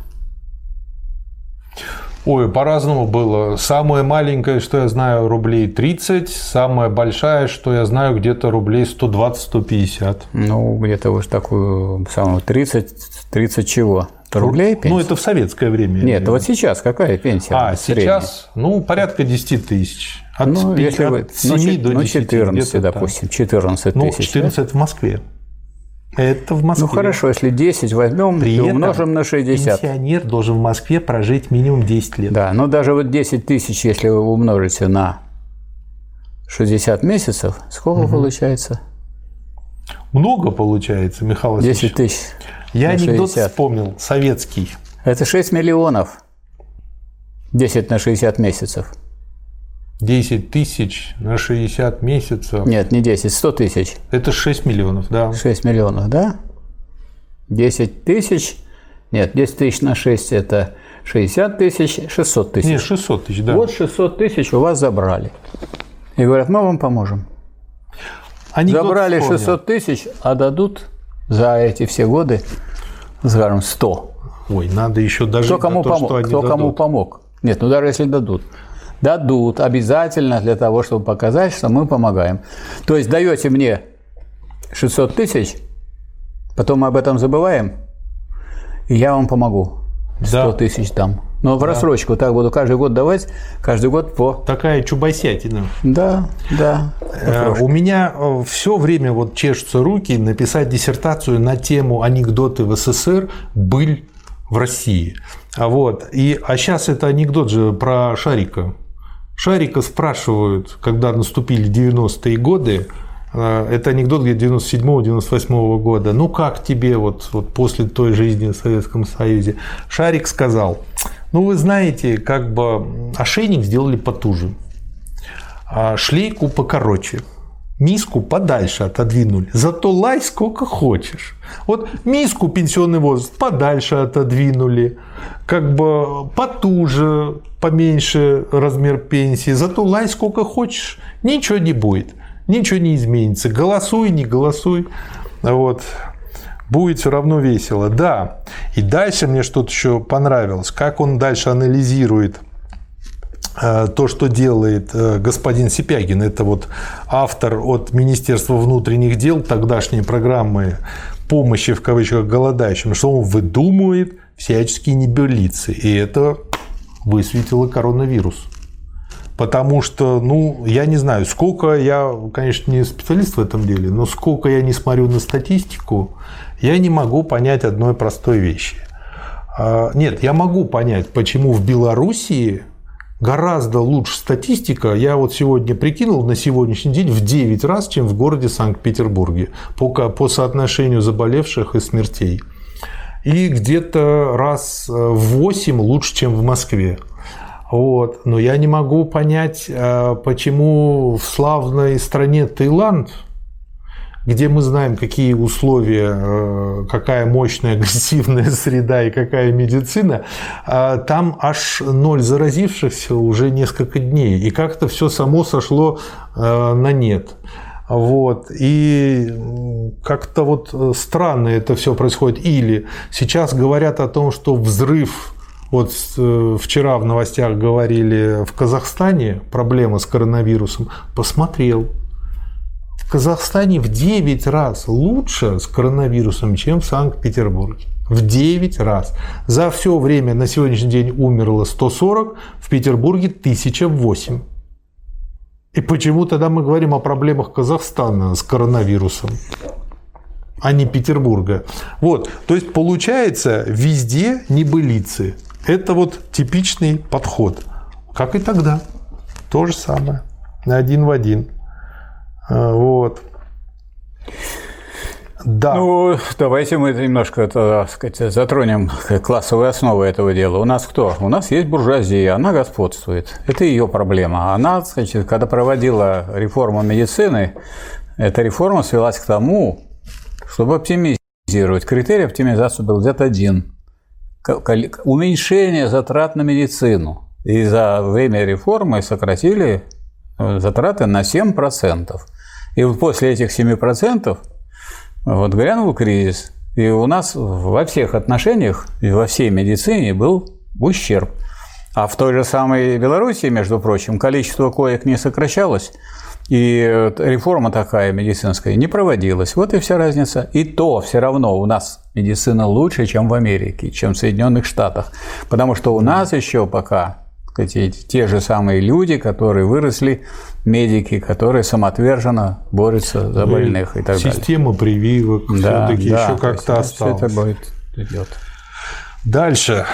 Ой, по-разному было. Самое маленькое, что я знаю, рублей 30. Самое большое, что я знаю, где-то рублей 120-150. Ну, где-то уж такую самую 30, 30 чего? Рублей пенсия? Ну, это в советское время. Нет, вот сейчас какая пенсия? А, средняя? сейчас, ну, порядка 10 тысяч. От, ну, если от вы, 7 ну, до 10. Ну, 14, допустим, 14 ну, тысяч. Ну, 14 да? в Москве. Это в Москве. Ну хорошо, если 10 возьмем При и умножим на 60. Пенсионер должен в Москве прожить минимум 10 лет. Да, но даже вот 10 тысяч, если вы умножите на 60 месяцев, сколько угу. получается? Много получается, Михаил Васильевич. 10 тысяч. Я анекдот вспомнил, советский. Это 6 миллионов. 10 на 60 месяцев. 10 тысяч на 60 месяцев. Нет, не 10, 100 тысяч. Это 6 миллионов, да. 6 миллионов, да? 10 тысяч. Нет, 10 тысяч на 6 – это 60 тысяч, 600 тысяч. Нет, 600 тысяч, да. Вот 600 тысяч у вас забрали. И говорят, мы вам поможем. Анекдот Забрали вспомнил. 600 тысяч, а дадут за эти все годы, скажем, 100. Ой, надо еще даже кто кому то, помог, что они Кто дадут. кому помог. Нет, ну даже если дадут. Дадут обязательно для того, чтобы показать, что мы помогаем. То есть даете мне 600 тысяч, Потом мы об этом забываем, и я вам помогу. 100 да. тысяч там. Но в да. рассрочку так буду каждый год давать, каждый год по... Такая чубасятина. Да, да. Э, у меня э, все время вот чешутся руки написать диссертацию на тему анекдоты в СССР «Быль в России». А Вот. И, а сейчас это анекдот же про Шарика. Шарика спрашивают, когда наступили 90-е годы, э, это анекдот где 97-98 года. Ну как тебе вот, вот после той жизни в Советском Союзе? Шарик сказал, ну вы знаете, как бы ошейник сделали потуже, а шлейку покороче миску подальше отодвинули. Зато лай сколько хочешь. Вот миску пенсионный возраст подальше отодвинули, как бы потуже, поменьше размер пенсии. Зато лай сколько хочешь, ничего не будет, ничего не изменится. Голосуй, не голосуй. Вот. Будет все равно весело. Да. И дальше мне что-то еще понравилось. Как он дальше анализирует Э, то, что делает э, господин Сипягин, это вот автор от Министерства внутренних дел тогдашней программы помощи в кавычках голодающим, что он выдумывает всяческие небылицы. И это высветило коронавирус. Потому что, ну, я не знаю, сколько я, конечно, не специалист в этом деле, но сколько я не смотрю на статистику, я не могу понять одной простой вещи. А, нет, я могу понять, почему в Белоруссии гораздо лучше статистика, я вот сегодня прикинул, на сегодняшний день в 9 раз, чем в городе Санкт-Петербурге по, по соотношению заболевших и смертей. И где-то раз в 8 лучше, чем в Москве. Вот. Но я не могу понять, а почему в славной стране Таиланд – где мы знаем, какие условия, э, какая мощная агрессивная среда и какая медицина, а там аж ноль заразившихся уже несколько дней. И как-то все само сошло э, на нет. Вот. И как-то вот странно это все происходит. Или сейчас говорят о том, что взрыв вот э, вчера в новостях говорили в Казахстане проблема с коронавирусом. Посмотрел. Казахстане в 9 раз лучше с коронавирусом, чем в Санкт-Петербурге. В 9 раз. За все время на сегодняшний день умерло 140, в Петербурге 1008. И почему тогда мы говорим о проблемах Казахстана с коронавирусом, а не Петербурга? Вот, то есть получается везде небылицы. Это вот типичный подход. Как и тогда. То же самое. Один в один. А, вот. Да. Ну, давайте мы немножко, так сказать, затронем классовые основы этого дела. У нас кто? У нас есть буржуазия, она господствует. Это ее проблема. Она, значит, когда проводила реформу медицины, эта реформа свелась к тому, чтобы оптимизировать. Критерий оптимизации был где-то один. Уменьшение затрат на медицину. И за время реформы сократили э, затраты на 7%. И вот после этих 7% вот грянул кризис. И у нас во всех отношениях и во всей медицине был ущерб. А в той же самой Беларуси, между прочим, количество коек не сокращалось, и реформа такая медицинская не проводилась. Вот и вся разница. И то все равно у нас медицина лучше, чем в Америке, чем в Соединенных Штатах. Потому что у нас еще пока сказать, те же самые люди, которые выросли, медики, которые самоотверженно борются за больных и так Система далее. Система прививок да, все-таки да, еще как-то осталась. это будет, идет. Дальше.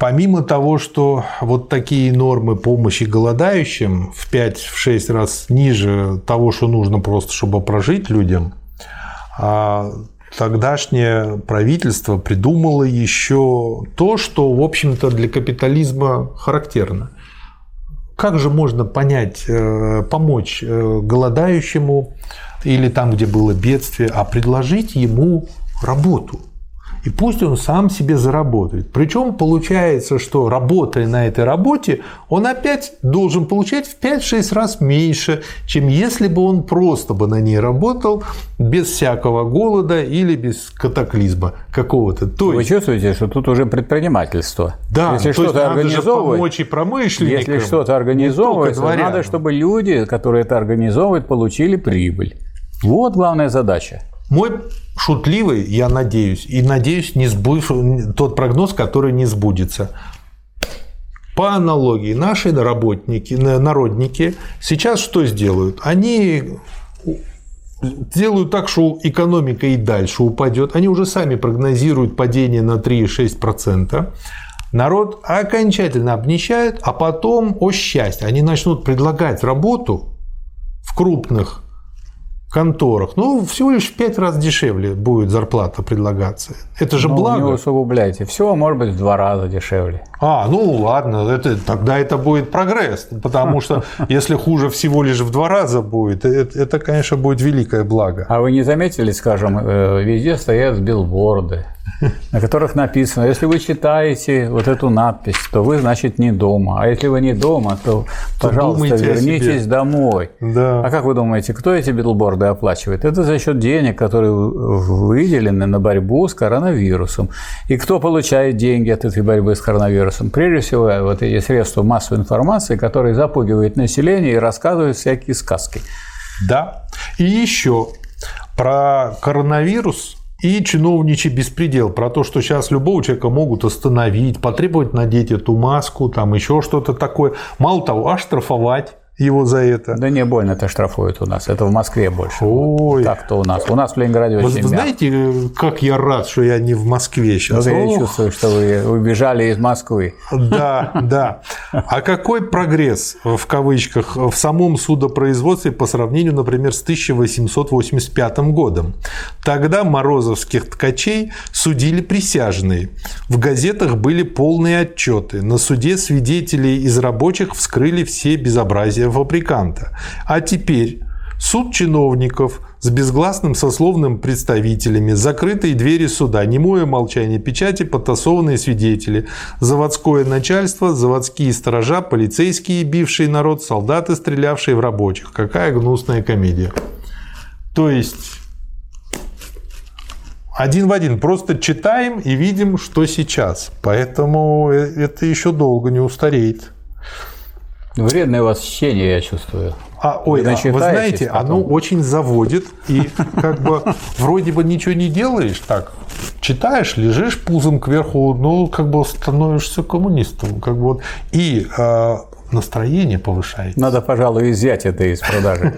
Помимо того, что вот такие нормы помощи голодающим в 5-6 раз ниже того, что нужно просто, чтобы прожить людям, а тогдашнее правительство придумало еще то, что, в общем-то, для капитализма характерно. Как же можно понять, э, помочь э, голодающему или там, где было бедствие, а предложить ему работу – и пусть он сам себе заработает. Причем получается, что работая на этой работе, он опять должен получать в 5-6 раз меньше, чем если бы он просто бы на ней работал без всякого голода или без катаклизма какого-то. То Вы чувствуете, что тут уже предпринимательство? Да, если что-то организовывать, помочь и промышленникам. Если что-то организовывать, надо, чтобы люди, которые это организовывают, получили прибыль. Вот главная задача. Мой шутливый, я надеюсь, и надеюсь, не сбыв, тот прогноз, который не сбудется. По аналогии, наши работники, народники сейчас что сделают? Они делают так, что экономика и дальше упадет. Они уже сами прогнозируют падение на 3,6%. Народ окончательно обнищает, а потом, о счастье, они начнут предлагать работу в крупных конторах, ну, всего лишь в пять раз дешевле будет зарплата предлагаться. Это же ну, благо. Не усугубляйте. Всего может быть в два раза дешевле. А, ну ладно, это, тогда это будет прогресс. Потому что если хуже всего лишь в два раза будет, это, это, конечно, будет великое благо. А вы не заметили, скажем, э, везде стоят билборды на которых написано, если вы читаете вот эту надпись, то вы, значит, не дома. А если вы не дома, то, то пожалуйста, вернитесь домой. Да. А как вы думаете, кто эти билборды оплачивает? Это за счет денег, которые выделены на борьбу с коронавирусом. И кто получает деньги от этой борьбы с коронавирусом? Прежде всего, вот эти средства массовой информации, которые запугивают население и рассказывают всякие сказки. Да. И еще про коронавирус и чиновничий беспредел про то, что сейчас любого человека могут остановить, потребовать надеть эту маску, там еще что-то такое. Мало того, оштрафовать его за это. Да не больно это штрафуют у нас. Это в Москве больше. Ой. Так-то у нас. У нас в Ленинграде очень Вы знаете, как я рад, что я не в Москве сейчас. Вот я чувствую, что вы убежали из Москвы. Да, да. А какой прогресс, в кавычках, в самом судопроизводстве по сравнению, например, с 1885 годом? Тогда морозовских ткачей судили присяжные. В газетах были полные отчеты. На суде свидетелей из рабочих вскрыли все безобразия фабриканта. А теперь суд чиновников с безгласным сословным представителями, закрытые двери суда, немое молчание печати, подтасованные свидетели, заводское начальство, заводские сторожа, полицейские, бившие народ, солдаты, стрелявшие в рабочих. Какая гнусная комедия. То есть один в один. Просто читаем и видим, что сейчас. Поэтому э, это еще долго не устареет. Вредное у вас чтение, я чувствую. А, ой, вы, а, вы знаете, потом. оно очень заводит, и как бы вроде бы ничего не делаешь, так, читаешь, лежишь пузом кверху, ну, как бы становишься коммунистом. Как бы вот. И а, настроение повышает. Надо, пожалуй, изъять это из продажи.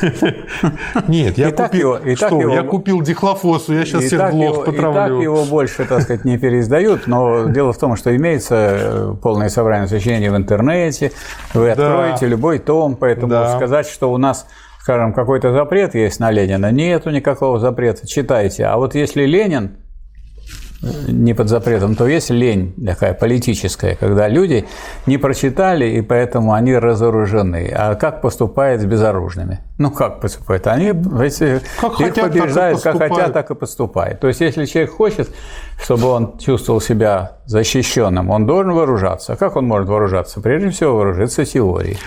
Нет, я купил, что, я купил дихлофосу, я сейчас всех блог потравлю. И так его больше, так сказать, не переиздают, но дело в том, что имеется э, полное собрание сочинений в интернете, вы откроете любой том, поэтому сказать, что у нас скажем, какой-то запрет есть на Ленина. Нету никакого запрета, читайте. А вот если Ленин не под запретом, то есть лень такая политическая, когда люди не прочитали, и поэтому они разоружены. А как поступает с безоружными? Ну, как поступает? Они если как их хотят, побеждают, как хотят, так и поступают. То есть, если человек хочет, чтобы он чувствовал себя защищенным, он должен вооружаться. А как он может вооружаться? Прежде всего, вооружиться теорией.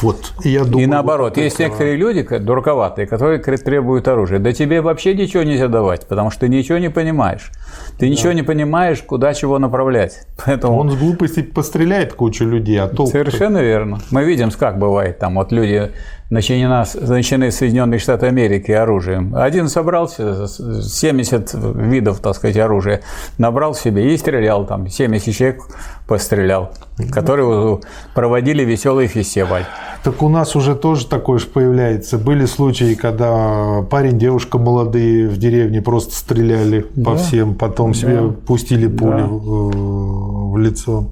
Вот, и я думаю, и наоборот, вот есть этого... некоторые люди дураковатые, которые требуют оружия. Да тебе вообще ничего нельзя давать, потому что ты ничего не понимаешь. Ты да. ничего не понимаешь, куда чего направлять. Поэтому... Он с глупости постреляет кучу людей, а толк Совершенно верно. Мы видим, как бывает там. Вот люди начинена, начаны Соединенные Штаты Америки оружием. Один собрался, 70 видов, так сказать, оружия, набрал себе и стрелял там, 70 человек пострелял, которые проводили веселый фестиваль. Так у нас уже тоже такое же появляется. Были случаи, когда парень, девушка молодые в деревне просто стреляли да. по всем, потом да. себе пустили пули да. в, в лицо.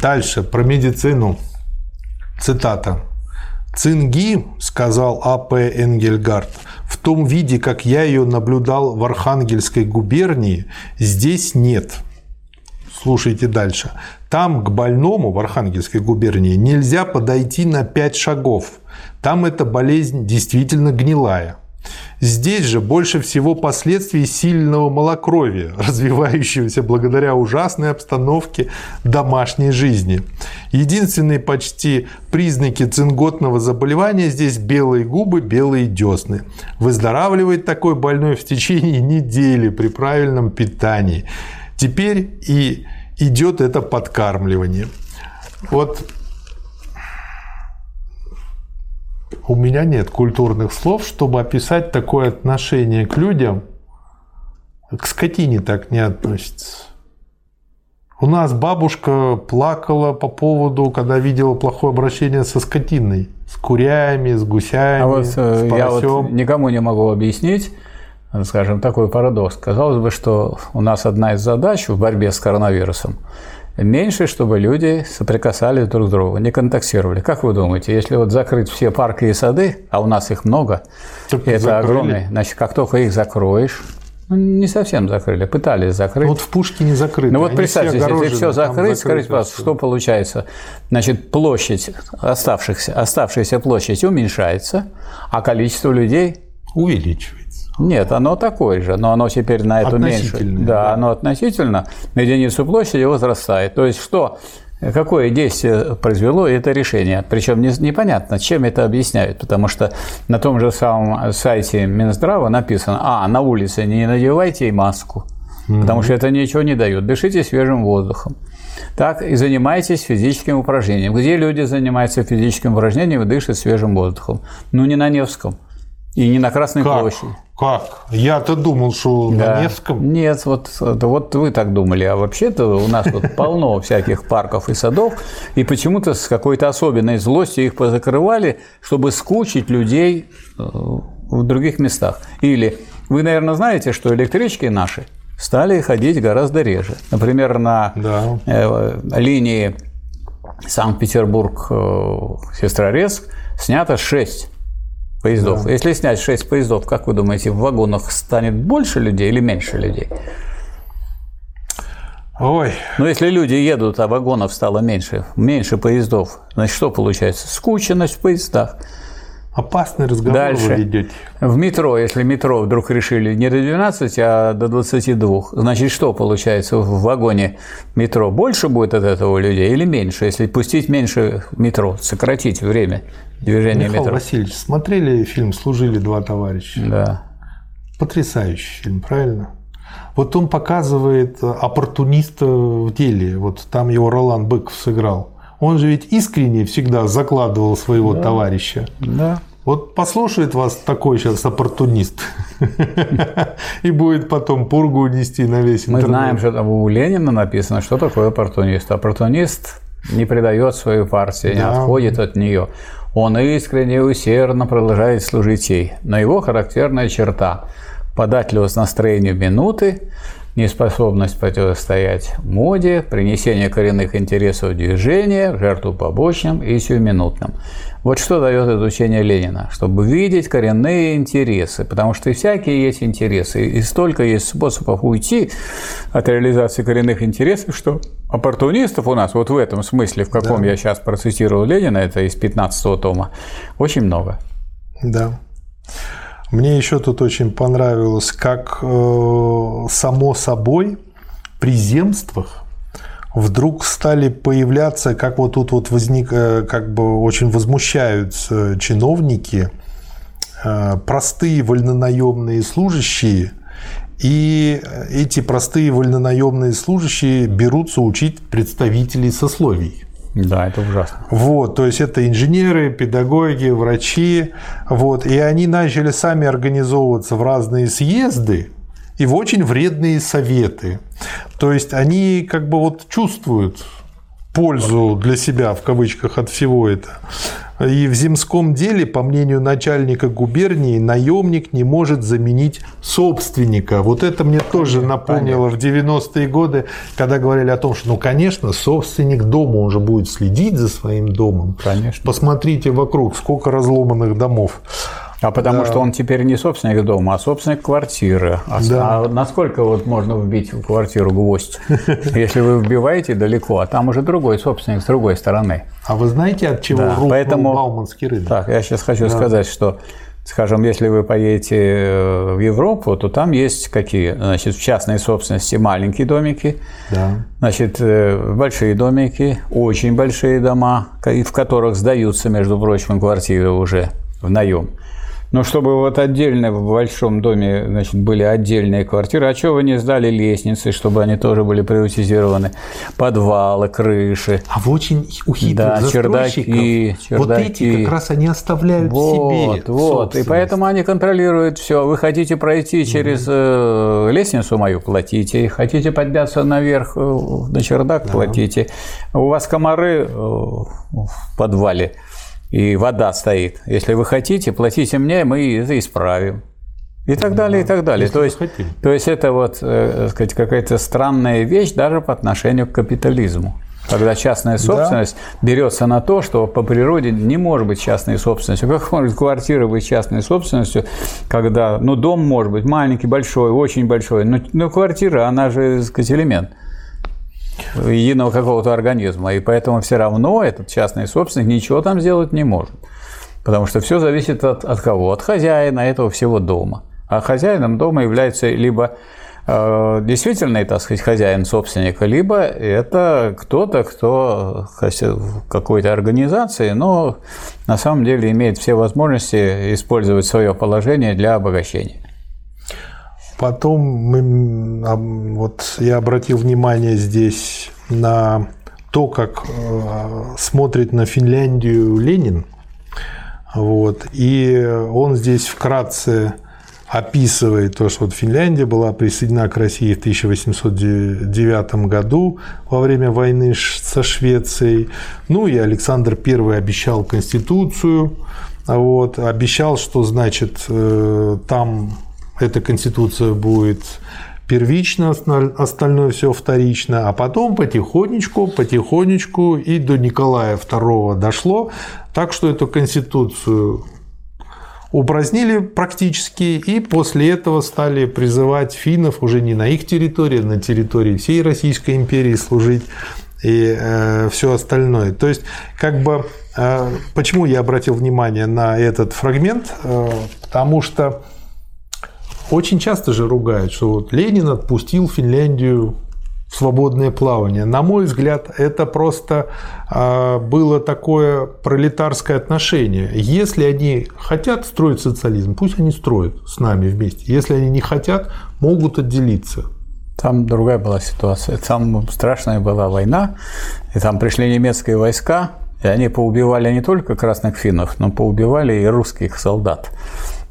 Дальше, про медицину. Цитата. Цинги, сказал А.П. Энгельгард, в том виде, как я ее наблюдал в Архангельской губернии, здесь нет. Слушайте дальше. Там к больному в Архангельской губернии нельзя подойти на 5 шагов. Там эта болезнь действительно гнилая. Здесь же больше всего последствий сильного малокровия, развивающегося благодаря ужасной обстановке домашней жизни. Единственные почти признаки цинготного заболевания здесь белые губы, белые десны. Выздоравливает такой больной в течение недели при правильном питании. Теперь и идет это подкармливание. Вот у меня нет культурных слов, чтобы описать такое отношение к людям. К скотине так не относится. У нас бабушка плакала по поводу, когда видела плохое обращение со скотиной. С курями, с гусями, А вот с э, я вот поросем. никому не могу объяснить, э, скажем, такой парадокс. Казалось бы, что у нас одна из задач в борьбе с коронавирусом меньше, чтобы люди соприкасались друг с другом, не контактировали. Как вы думаете, если вот закрыть все парки и сады, а у нас их много, Так это закрыли. огромные, значит, как только их закроешь, ну, не совсем закрыли, пытались закрыть. Вот в Пушкине закрыто. Ну вот представьте, все если все закрыть, скажите, пожалуйста, что получается? Значит, площадь, оставшихся, оставшаяся площадь уменьшается, а количество людей Увеличивается. Нет, оно такое же, но оно теперь на эту меньше. Да, да. оно относительно на единицу площади возрастает. То есть что, какое действие произвело это решение? Причем не- непонятно, чем это объясняют, потому что на том же самом сайте Минздрава написано, а, на улице не надевайте маску, потому что это ничего не дает, дышите свежим воздухом. Так и занимайтесь физическим упражнением. Где люди занимаются физическим упражнением и дышат свежим воздухом? Ну, не на Невском. И не на Красной Как? площади. Как? Я-то думал, что Да. на Невском. Нет, вот, вот вы так думали, а вообще-то у нас вот полно всяких парков и садов, и почему-то с какой-то особенной злостью их позакрывали, чтобы скучить людей э, в других местах. Или вы, наверное, знаете, что электрички наши стали ходить гораздо реже. Например, на Да. э, линии Санкт-Петербург-Сестрорецк снято 6 поездов. Если снять 6 поездов, как вы думаете, в вагонах станет больше людей или меньше людей? Ой, Но если люди едут, а вагонов стало меньше, меньше поездов, значит, что получается? Скученность в поездах. Опасный разговор Дальше. вы ведете. В метро, если метро вдруг решили не до 12, а до 22, значит, что получается в вагоне метро? Больше будет от этого людей или меньше, если пустить меньше метро, сократить время движения Михаил метро? Васильевич, смотрели фильм «Служили два товарища»? Да. Потрясающий фильм, правильно? Вот он показывает оппортуниста в деле. Вот там его Ролан Быков сыграл. Он же ведь искренне всегда закладывал своего товарища. Да. Вот послушает вас такой сейчас оппортунист и будет потом пургу нести на весь Мы интернет. знаем, что там у Ленина написано, что такое оппортунист. Оппортунист не предает свою партию, не Да. отходит от нее. Он искренне и усердно продолжает служить ей. Но его характерная черта – податливость настроению минуты, неспособность противостоять моде, принесение коренных интересов движения, жертву побочным и сиюминутным. Вот что дает изучение Ленина, чтобы видеть коренные интересы, потому что и всякие есть интересы, и столько есть способов уйти от реализации коренных интересов, что оппортунистов у нас вот в этом смысле, в каком я сейчас процитировал Ленина, это из 15 тома, очень много. Да. Мне еще тут очень понравилось, как э, само собой при земствах вдруг стали появляться, как вот тут вот возник, э, как бы очень возмущаются чиновники, э, простые вольнонаемные служащие, и эти простые вольнонаемные служащие берутся учить представителей сословий. Да, это ужасно. Вот, то есть это инженеры, педагоги, врачи, вот, и они начали сами организовываться в разные съезды и в очень вредные советы. То есть они как бы вот чувствуют пользу для себя, в кавычках, от всего этого. И в земском деле, по мнению начальника губернии, наемник не может заменить собственника. Вот это мне тоже напомнило в 90-е годы, когда говорили о том, что, ну, конечно, собственник дома, он же будет следить за своим домом. Конечно. Посмотрите вокруг, сколько разломанных домов. А потому Да. что он теперь не собственник дома, а собственник квартиры. А, Да. а насколько вот можно вбить в квартиру гвоздь, если вы вбиваете далеко, а там уже другой собственник с другой стороны. А вы знаете, от чего Да, рухнул поэтому- Бауманский рынок? Так, я сейчас хочу сказать, что, скажем, если вы поедете э, в Европу, то там есть какие? Значит, в частной собственности маленькие домики, Да. Значит, э, большие домики, очень большие дома, в которых сдаются, между прочим, квартиры уже в наем. Но чтобы вот отдельно в большом доме значит, были отдельные квартиры, а что вы не сдали лестницы, чтобы они тоже были приватизированы, подвалы, крыши. А вы очень у хитрых Да, застройщиков чердаки, вот чердаки. эти как раз они оставляют Вот, себе. вот. И поэтому они контролируют все. Вы хотите пройти через э, лестницу мою, платите. Хотите подняться наверх э, на чердак, платите. У вас комары э, в подвале и вода стоит. Если вы хотите, платите мне, мы это исправим. И так далее, и так далее. если То есть, хотите. то есть это вот, э, сказать, какая-то странная вещь даже по отношению к капитализму. Когда частная собственность берется на то, что по природе не может быть частной собственностью. Как может квартира быть частной собственностью, когда, ну, дом может быть маленький, большой, очень большой, но, но квартира, она же, так сказать, элемент единого какого-то организма, и поэтому все равно этот частный собственник ничего там сделать не может. Потому что все зависит от, от кого? От хозяина этого всего дома. А хозяином дома является либо э, действительный, так сказать, хозяин собственника, либо это кто-то, кто хозя- в какой-то организации, но на самом деле имеет все возможности использовать свое положение для обогащения. Потом мы, вот я обратил внимание здесь на то, как э, смотрит на Финляндию Ленин. Вот. И он здесь вкратце описывает то, что вот Финляндия была присоединена к России в 1809 году во время войны со Швецией. Ну и Александр I обещал Конституцию, вот, обещал, что значит э, там эта Конституция будет первично, осталь- остальное все вторично, а потом потихонечку, потихонечку и до Николая II дошло, так что эту Конституцию упразднили практически, и после этого стали призывать финнов уже не на их территории, а на территории всей Российской империи служить и все остальное. То есть, как бы, э, почему я обратил внимание на этот фрагмент? Э, потому что очень часто же ругают, что вот Ленин отпустил Финляндию в свободное плавание. На мой взгляд, это просто э, было такое пролетарское отношение. Если они хотят строить социализм, пусть они строят с нами вместе. Если они не хотят, могут отделиться. Там другая была ситуация. Там страшная была война, и там пришли немецкие войска, и они поубивали не только красных финнов, но поубивали и русских солдат.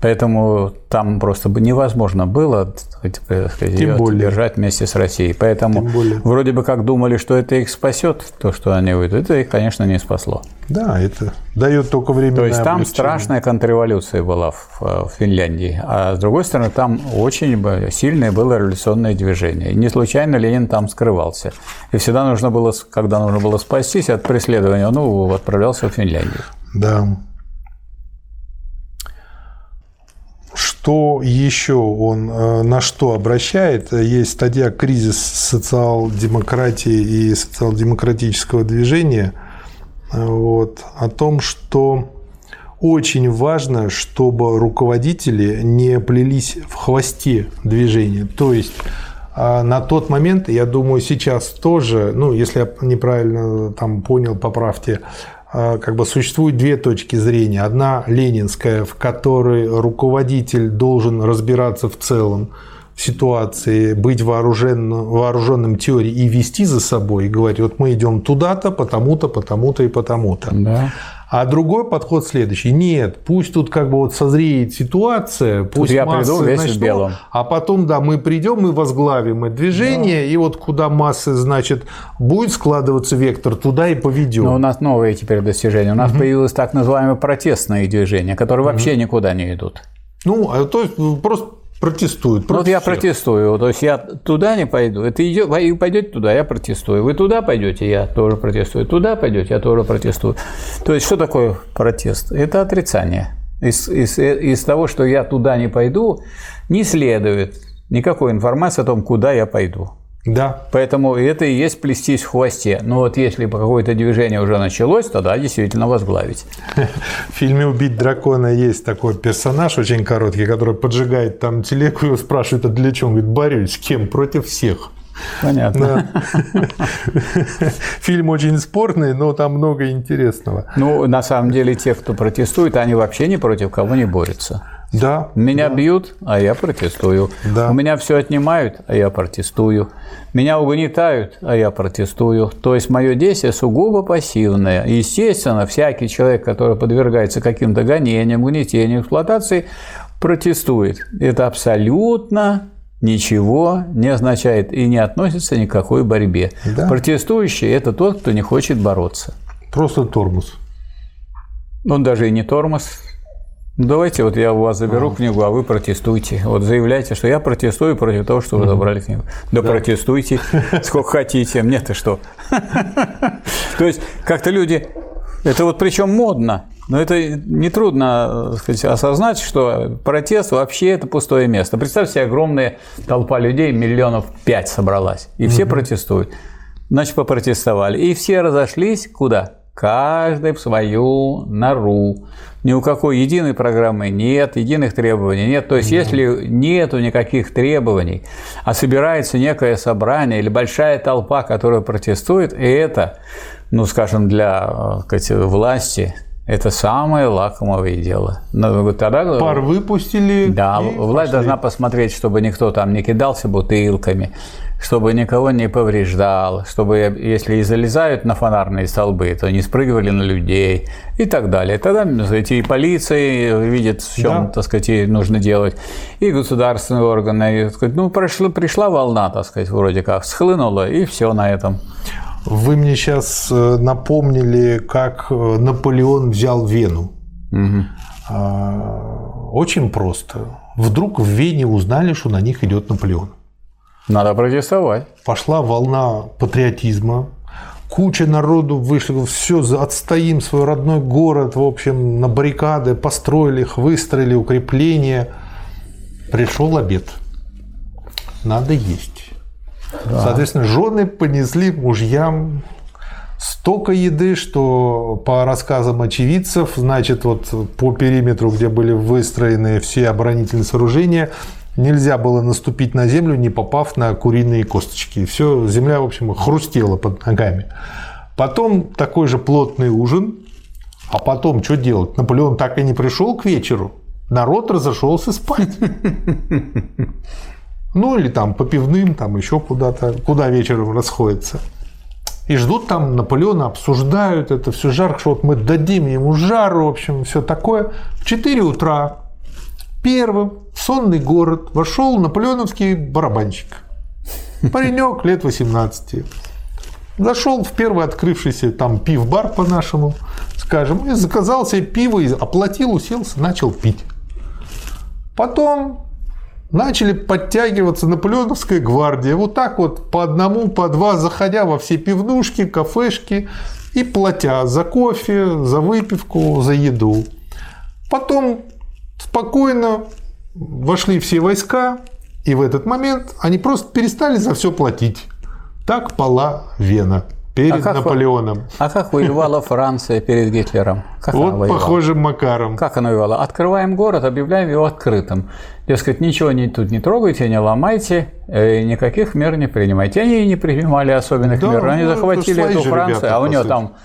Поэтому там просто бы невозможно было сказать, ее держать вместе с Россией. Поэтому вроде бы как думали, что это их спасет, то, что они выйдут. Это их, конечно, не спасло. Да, это дает только время. То есть там страшная контрреволюция была в, в Финляндии, а с другой стороны там очень сильное было революционное движение. И не случайно Ленин там скрывался. И всегда нужно было, когда нужно было спастись от преследования, ну, отправлялся в Финляндию. Да. Что еще он э, на что обращает? Есть статья «Кризис социал-демократии и социал-демократического движения» э, вот, о том, что очень важно, чтобы руководители не плелись в хвосте движения. То есть а на тот момент, я думаю, сейчас тоже, ну, если я неправильно там понял, поправьте, как бы существует две точки зрения. Одна ленинская, в которой руководитель должен разбираться в целом в ситуации, быть вооруженным, вооруженным теорией и вести за собой, и говорить, вот мы идем туда-то, потому-то, потому-то и потому-то. Да. А другой подход следующий. Нет, пусть тут как бы вот созреет ситуация, пусть я массы приду весь в белом. а потом, да, мы придем, мы возглавим это движение, и вот куда массы, значит, будет складываться вектор, туда и поведем. Но у нас новые теперь достижения. У нас появилось так называемое протестное движение, которые вообще никуда не идут. Ну, а то есть просто протестуют. Ну, Вот против я всех. протестую. То есть я туда не пойду. Это идет, вы пойдете туда, я протестую. Вы туда пойдете, я тоже протестую. Туда пойдете, я тоже протестую. То есть что такое протест? Это отрицание. Из, из, из того, что я туда не пойду, не следует никакой информации о том, куда я пойду. Да. Поэтому это и есть плестись в хвосте. Но вот если какое-то движение уже началось, тогда действительно возглавить. В фильме «Убить дракона» есть такой персонаж очень короткий, который поджигает там телегу, его спрашивают, а для чего? Он говорит, борюсь с кем? Против всех. Понятно. Да. Фильм очень спорный, но там много интересного. Ну, на самом деле, те, кто протестует, они вообще ни против кого не борются. Да. Меня да. бьют, а я протестую. Да. У меня все отнимают, а я протестую. Меня угнетают, а я протестую. То есть мое действие сугубо пассивное. Естественно, всякий человек, который подвергается каким-то гонениям, угнетениям, эксплуатации, протестует. Это абсолютно ничего не означает и не относится ни к какой борьбе. Да. Протестующий – это тот, кто не хочет бороться. Просто тормоз. Он даже и не тормоз. Ну, давайте вот я у вас заберу а. книгу, а вы протестуйте. Вот заявляйте, что я протестую против того, что вы забрали книгу. Да, да. протестуйте сколько хотите, мне-то что. То есть как-то люди... Это вот причем модно. Но это нетрудно сказать, осознать, что протест вообще это пустое место. Представьте себе, огромная толпа людей, миллионов пять собралась, и все угу. протестуют. Значит, попротестовали. И все разошлись куда? Каждый в свою нору. Ни у какой единой программы нет, единых требований нет. То есть, если нету никаких требований, а собирается некое собрание или большая толпа, которая протестует, и это, ну, скажем, для сказать, власти это самое лакомое дело. Но тогда... Пар выпустили. Да, власть пошли. должна посмотреть, чтобы никто там не кидался бутылками, чтобы никого не повреждал, чтобы, если и залезают на фонарные столбы, то не спрыгивали на людей и так далее. Тогда, сказать, и полиция видит, в чем, да. так сказать, нужно делать, и государственные органы. И, так сказать, ну, прошла, пришла волна, так сказать, вроде как, схлынула, и все на этом. Вы мне сейчас э, напомнили, как э, Наполеон взял Вену. Угу. Очень просто. Вдруг в Вене узнали, что на них идет Наполеон. Надо протестовать. Пошла волна патриотизма. Куча народу вышли, все, отстоим свой родной город, в общем, на баррикады, построили их, выстроили укрепления. Пришел обед. Надо есть. Да. Соответственно, жены понесли мужьям столько еды, что по рассказам очевидцев, значит, вот по периметру, где были выстроены все оборонительные сооружения, нельзя было наступить на землю, не попав на куриные косточки. Все, земля, в общем, хрустела под ногами. Потом такой же плотный ужин, а потом что делать? Наполеон так и не пришел к вечеру. Народ разошелся спать. Ну, или там по пивным, там еще куда-то, куда вечером расходятся. И ждут там Наполеона, обсуждают это все жарко, что вот мы дадим ему жару, в общем, все такое. В 4 утра первым в сонный город вошел наполеоновский барабанщик. Паренек лет 18. Зашел в первый открывшийся там пив-бар по-нашему, скажем, и заказал себе пиво, оплатил, уселся, начал пить. Потом начали подтягиваться наполеоновская гвардия. Вот так вот по одному, по два, заходя во все пивнушки, кафешки и платя за кофе, за выпивку, за еду. Потом спокойно вошли все войска, и в этот момент они просто перестали за все платить. Так пала Вена перед а как, Наполеоном. А как воевала Франция перед Гитлером? Как вот похожим макаром. Как она воевала? Открываем город, объявляем его открытым. Дескать, ничего не, тут не трогайте, не ломайте, э, никаких мер не принимайте. Они и не принимали особенных да, мер. Они ну, захватили эту Францию, а у нее там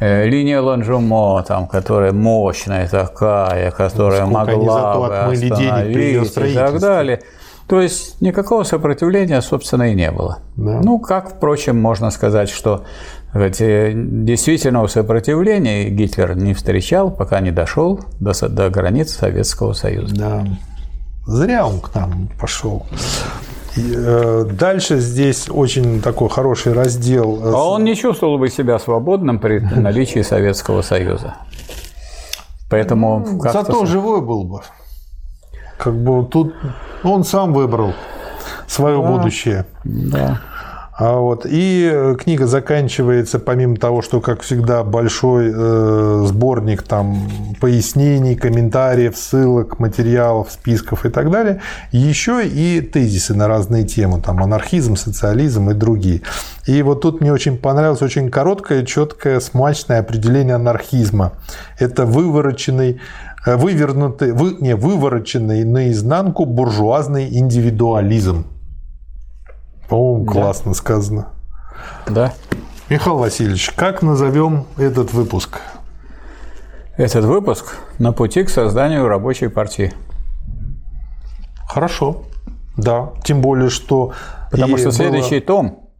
э, линия Ланжумо, там, которая мощная такая, которая ну, могла бы остановить и так далее. То есть никакого сопротивления, собственно, и не было. Да. Ну, как, впрочем, можно сказать, что ведь, действительного сопротивления Гитлер не встречал, пока не дошел до, до границ Советского Союза. Да. Зря он к нам пошел. Э, дальше здесь очень такой хороший раздел. А он не чувствовал бы себя свободным при наличии Советского Союза. Поэтому ну, зато живой был бы. Как бы тут он сам выбрал свое да, будущее. Да. А вот, и книга заканчивается, помимо того, что, как всегда, большой э, сборник там, пояснений, комментариев, ссылок, материалов, списков и так далее, еще и тезисы на разные темы, там, анархизм, социализм и другие. И вот тут мне очень понравилось очень короткое, четкое, смачное определение анархизма. Это вывороченный Э, вывернутый, вы, не, вывороченный наизнанку буржуазный индивидуализм. По-моему, да. классно сказано. Да. Михаил Васильевич, как назовем этот выпуск? Этот выпуск на пути к созданию рабочей партии. Хорошо. Да. Тем более, что... Потому что было... следующий том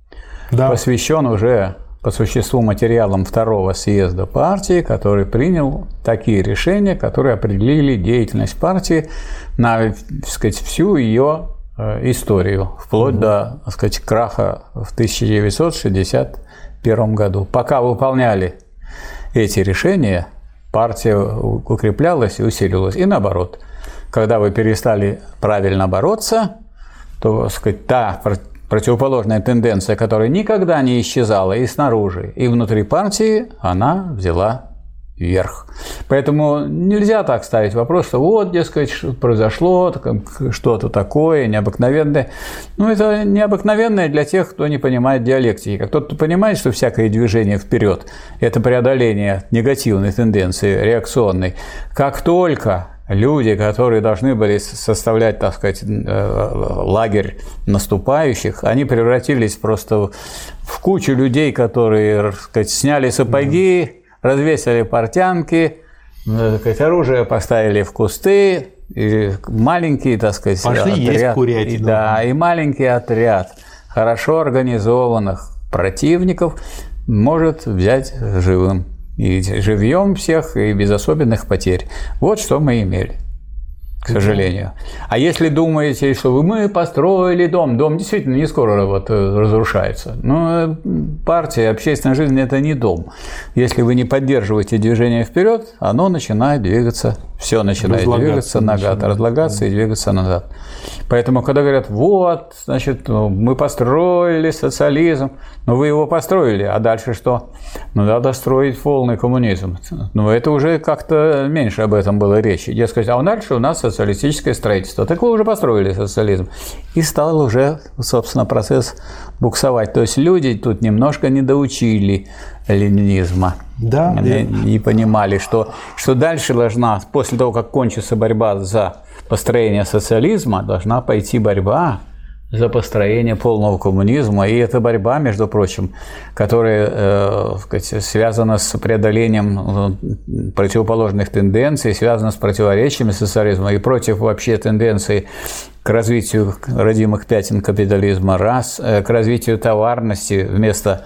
да. посвящен уже по существу материалам второго съезда партии, который принял такие решения, которые определили деятельность партии на так сказать, всю ее э, историю, вплоть до так сказать, краха в 1961 году. Пока выполняли эти решения, партия укреплялась и усиливалась. И наоборот, когда вы перестали правильно бороться, то сказать, та противоположная тенденция, которая никогда не исчезала и снаружи, и внутри партии, она взяла вверх. Поэтому нельзя так ставить вопрос, что вот, дескать, произошло что-то такое необыкновенное. Ну, это необыкновенное для тех, кто не понимает диалектики. Как тот, кто понимает, что всякое движение вперед – это преодоление негативной тенденции, реакционной. Как только люди, которые должны были составлять, так сказать, э, лагерь наступающих, они превратились просто в кучу людей, которые, так сказать, сняли сапоги, развесили портянки, э, так сказать, оружие поставили в кусты, и маленький, так сказать, Пошли отряд, есть курятину. Да, и маленький отряд хорошо организованных противников может взять живым и живьем всех, и без особенных потерь. Вот что мы имели к сожалению. А если думаете, что мы построили дом, дом действительно не скоро вот э, разрушается. Но партия, общественная жизнь – это не дом. Если вы не поддерживаете движение вперед, оно начинает двигаться, все начинает двигаться назад, разлагаться и двигаться назад. Поэтому, когда говорят, вот, значит, ну, мы построили социализм, но вы его построили, а дальше что? Ну, надо строить полный коммунизм. Но это уже как-то меньше об этом было речи. Дескать, а дальше у нас социалистическое строительство. Так вы уже построили социализм. И стал уже, собственно, процесс буксовать. То есть люди тут немножко не доучили ленинизма. Да. Они не понимали, что, что дальше должна, после того, как кончится борьба за построение социализма, должна пойти борьба за построение полного коммунизма. И эта борьба, между прочим, которая э, сказать, связана с преодолением э, противоположных тенденций, связана с противоречиями социализма и против вообще тенденций к развитию родимых пятен капитализма, раз, э, к развитию товарности вместо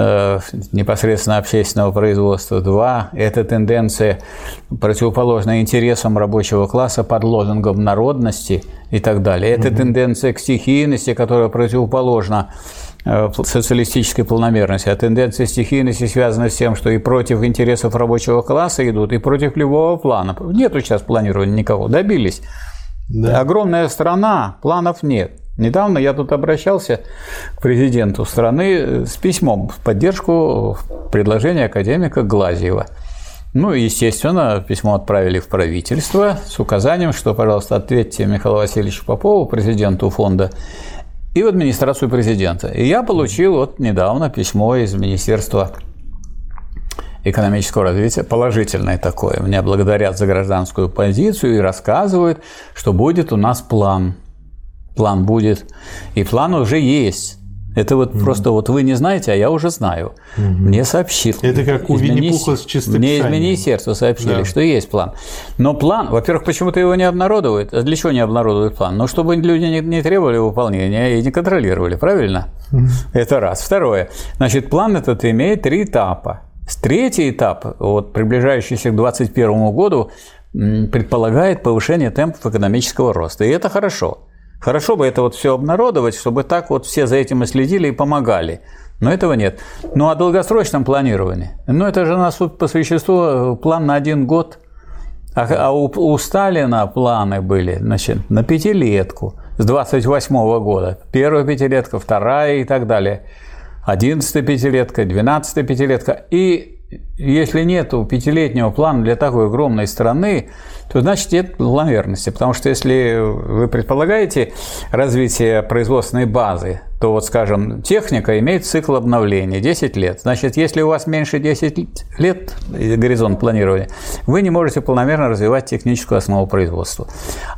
Э, непосредственно общественного производства. Два – это тенденция, противоположная интересам рабочего класса под лозунгом народности и так далее. Это угу. тенденция к стихийности, которая противоположна э, социалистической полномерности. А тенденция стихийности связана с тем, что и против интересов рабочего класса идут, и против любого плана. Нету сейчас планирования никого. Добились. Да. Огромная страна, планов нет. Недавно я тут обращался к президенту страны с письмом в поддержку предложения академика Глазьева. Ну, естественно, письмо отправили в правительство с указанием, что, пожалуйста, ответьте Михаилу Васильевичу Попову, президенту фонда, и в администрацию президента. И я получил вот недавно письмо из Министерства экономического развития, положительное такое. Меня благодарят за гражданскую позицию и рассказывают, что будет у нас план – план будет, и план уже есть. Это вот mm просто вот вы не знаете, а я уже знаю. mm Мне сообщил. Это как у Винни-Пуха с чистописанием. Мне из Министерства сообщили, да. что есть план. Но план, во-первых, почему-то его не обнародуют. А для чего не обнародуют план? Ну, чтобы люди не, не требовали выполнения и не контролировали, правильно? mm Это раз. Второе. Значит, план этот имеет три этапа. Третий этап, вот, приближающийся к 2021 году, предполагает повышение темпов экономического роста. И это хорошо. Хорошо бы это вот все обнародовать, чтобы так вот все за этим и следили и помогали. Но этого нет. Ну, о долгосрочном планировании. Ну, это же у нас по существу э, план на один год. А, а у, у Сталина планы были значит, на пятилетку с 28 -го года. Первая пятилетка, вторая и так далее. Одиннадцатая пятилетка, двенадцатая пятилетка. И если нет пятилетнего плана для такой огромной страны, то значит нет планомерности. Потому что если вы предполагаете развитие производственной базы, то вот, скажем, техника имеет цикл обновления 10 лет. Значит, если у вас меньше 10 лет горизонт планирования, вы не можете планомерно развивать техническую основу производства.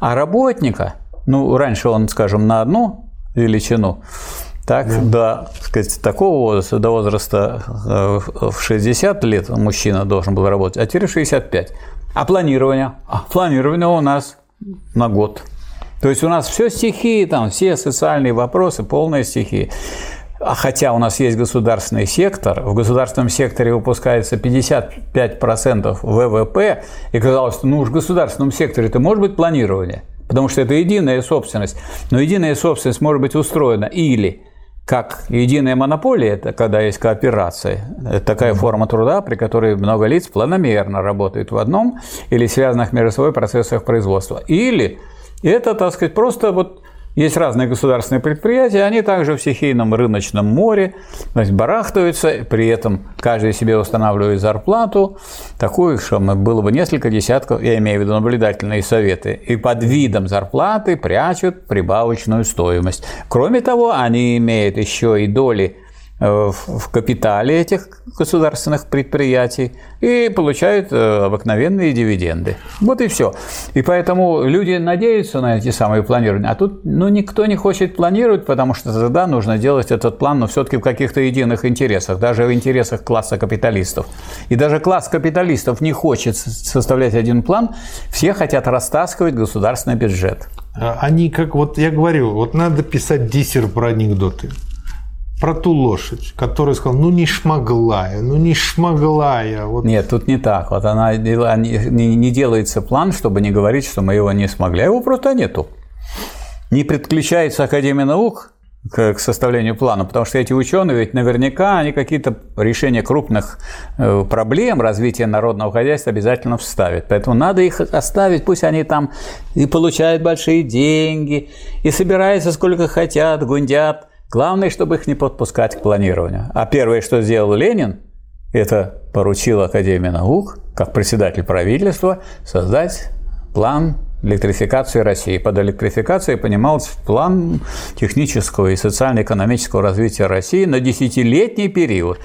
А работника, ну, раньше он, скажем, на одну величину, так, да. до сказать, такого возраста, до возраста э, в 60 лет мужчина должен был работать, а теперь 65. А планирование? А планирование у нас на год. То есть у нас все стихии, там все социальные вопросы, полная стихия. А хотя у нас есть государственный сектор, в государственном секторе выпускается 55% ВВП, и казалось, что ну уж в государственном секторе это может быть планирование, потому что это единая собственность. Но единая собственность может быть устроена или как единая монополия, это когда есть кооперация, это такая форма труда, при которой много лиц планомерно работают в одном или связанных между собой процессах производства. Или это, так сказать, просто вот есть разные государственные предприятия, они также в стихийном рыночном море значит, барахтаются, при этом каждый себе устанавливает зарплату, такую, что было бы несколько десятков, я имею в виду наблюдательные советы, и под видом зарплаты прячут прибавочную стоимость. Кроме того, они имеют еще и доли в капитале этих государственных предприятий и получают э, обыкновенные дивиденды. Вот и все. И поэтому люди надеются на эти самые планирования, а тут ну, никто не хочет планировать, потому что тогда нужно делать этот план, но все-таки в каких-то единых интересах, даже в интересах класса капиталистов. И даже класс капиталистов не хочет составлять один план, все хотят растаскивать государственный бюджет. А они, как вот я говорю, вот надо писать диссер про анекдоты про ту лошадь, которая сказала, ну не шмогла ну не шмогла Вот. Нет, тут не так. Вот она не, не делается план, чтобы не говорить, что мы его не смогли. А его просто нету. Не подключается Академия наук к, составлению плана, потому что эти ученые ведь наверняка они какие-то решения крупных э, проблем развития народного хозяйства обязательно вставят. Поэтому надо их оставить, пусть они там и получают большие деньги, и собираются сколько хотят, гундят. Главное, чтобы их не подпускать к планированию. А первое, что сделал Ленин, это поручил Академии наук, как председатель правительства, создать план электрификации России. Под электрификацией понимался план технического и социально-экономического развития России на десятилетний период.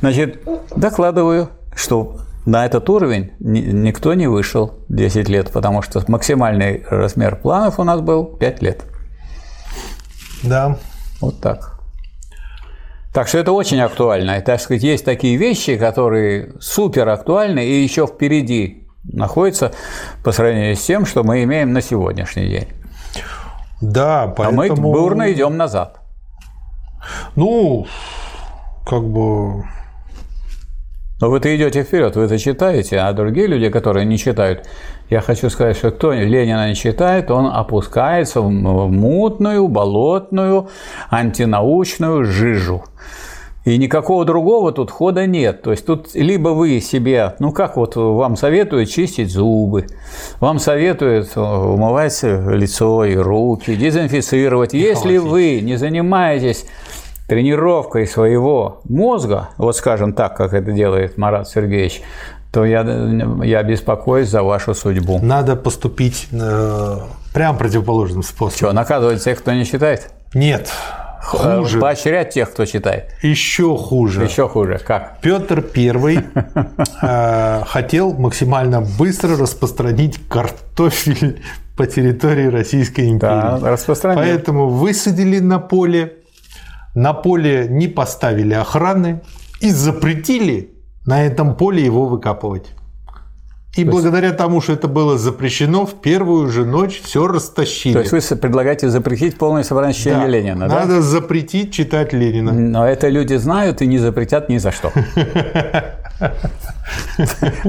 Значит, докладываю, что на этот уровень никто не вышел 10 лет, потому что максимальный размер планов у нас был 5 лет. Да, вот так. Так что это очень актуально. И, так сказать, есть такие вещи, которые супер актуальны и еще впереди находятся по сравнению с тем, что мы имеем на сегодняшний день. Да, поэтому... А мы бурно идем назад. Ну, как бы но вы-то идете вперед, вы это читаете, а другие люди, которые не читают, я хочу сказать, что кто Ленина не читает, он опускается в мутную, болотную, антинаучную жижу. И никакого другого тут хода нет. То есть тут либо вы себе, ну как вот вам советуют чистить зубы, вам советуют умывать лицо и руки, дезинфицировать. Если вы не занимаетесь тренировкой своего мозга, вот скажем так, как это делает Марат Сергеевич, то я, я беспокоюсь за вашу судьбу. Надо поступить э, прям противоположным способом. Что, наказывать тех, кто не читает? Нет. Хуже. Поощрять тех, кто читает. Еще хуже. Еще хуже. Как? Петр I э, хотел максимально быстро распространить картофель по территории Российской империи. Да, распространил. Поэтому высадили на поле на поле не поставили охраны и запретили на этом поле его выкапывать. И то благодаря есть... тому, что это было запрещено, в первую же ночь все растащили. То есть вы предлагаете запретить полное собрание чтения да, Ленина, да? Надо запретить читать Ленина. Но это люди знают и не запретят ни за что.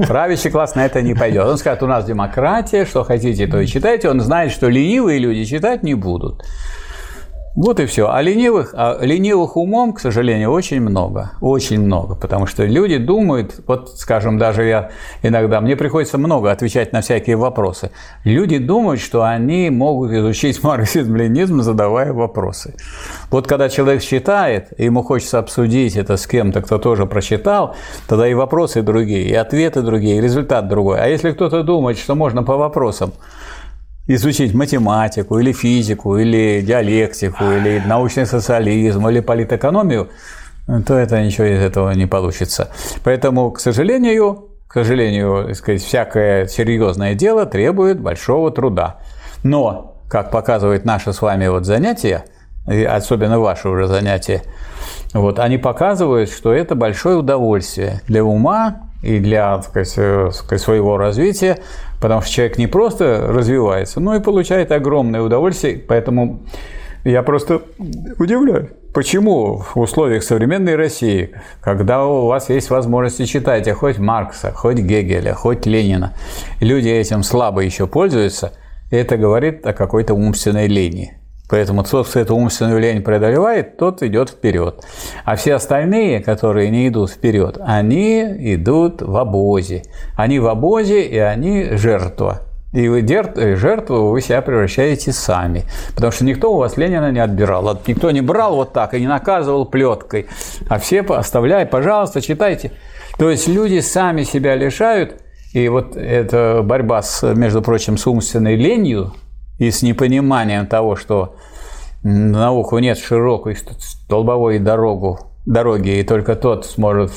Правящий класс на это не пойдет. Он скажет, у нас демократия, что хотите, то и читайте. Он знает, что ленивые люди читать не будут. Вот и все. А ленивых, а ленивых умом, к сожалению, очень много. Очень много. Потому что люди думают, вот, скажем, даже я иногда, мне приходится много отвечать на всякие вопросы. Люди думают, что они могут изучить марксизм-ленизм, задавая вопросы. Вот когда человек читает, ему хочется обсудить это с кем-то, кто тоже прочитал, тогда и вопросы другие, и ответы другие, и результат другой. А если кто-то думает, что можно по вопросам изучить математику или физику, или диалектику, или научный социализм, или политэкономию, то это ничего из этого не получится. Поэтому, к сожалению, к сожалению, сказать, всякое серьезное дело требует большого труда. Но, как показывает наше с вами вот занятие, особенно ваше уже занятие, вот, они показывают, что это большое удовольствие для ума и для так сказать, своего развития Потому что человек не просто развивается, но и получает огромное удовольствие. Поэтому я просто удивляюсь. Почему в условиях современной России, когда у вас есть возможность читать а хоть Маркса, хоть Гегеля, хоть Ленина, люди этим слабо еще пользуются, это говорит о какой-то умственной лени. Поэтому тот, кто эту умственную лень преодолевает, тот идет вперед. А все остальные, которые не идут вперед, они идут в обозе. Они в обозе, и они жертва. И вы жертву вы себя превращаете сами. Потому что никто у вас Ленина не отбирал. Никто не брал вот так и не наказывал плеткой. А все оставляй, пожалуйста, читайте. То есть люди сами себя лишают. И вот эта борьба, с, между прочим, с умственной ленью и с непониманием того, что науку нет широкой столбовой дорогу, дороги, и только тот сможет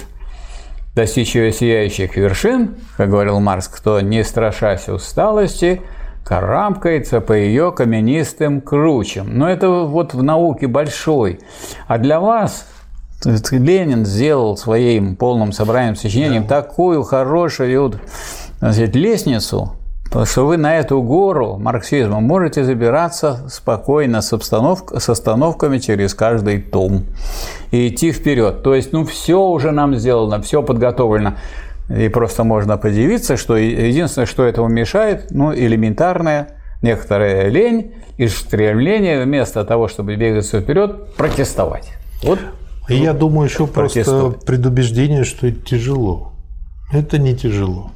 достичь ее сияющих вершин, как говорил Маркс, кто, не страшась усталости, карабкается по ее каменистым кручам. Но это вот в науке большой. А для вас Ленин сделал своим полным собранием сочинением да. такую хорошую значит, лестницу, Потому что вы на эту гору марксизма можете забираться спокойно с, обстановк, с остановками через каждый том и идти вперед. То есть, ну, все уже нам сделано, все подготовлено. И просто можно подивиться, что единственное, что этому мешает, ну, элементарная некоторая лень и стремление вместо того, чтобы двигаться вперед, протестовать. Вот. Я думаю, еще просто предубеждение, что это тяжело. Это не тяжело.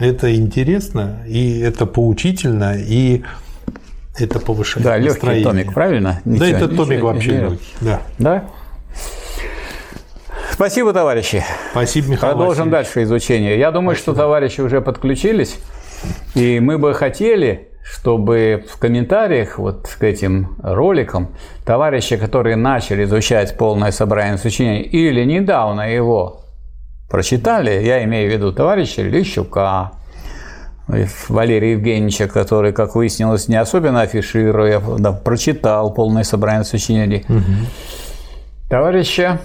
Это интересно, и это поучительно, и это повышает да, настроение. Да, легкий томик, правильно? Ничего, да, это ничего, томик вообще ничего. легкий. Да. да? Спасибо, товарищи. Спасибо, Михаил Продолжим Васильевич. дальше изучение. Я думаю, Спасибо. что товарищи уже подключились, и мы бы хотели, чтобы в комментариях вот к этим роликам товарищи, которые начали изучать полное собрание сочинений или недавно его прочитали, я имею в виду товарища Лещука, Валерия Евгеньевича, который, как выяснилось, не особенно афишируя, да, прочитал полное собрание сочинений. Угу. Товарища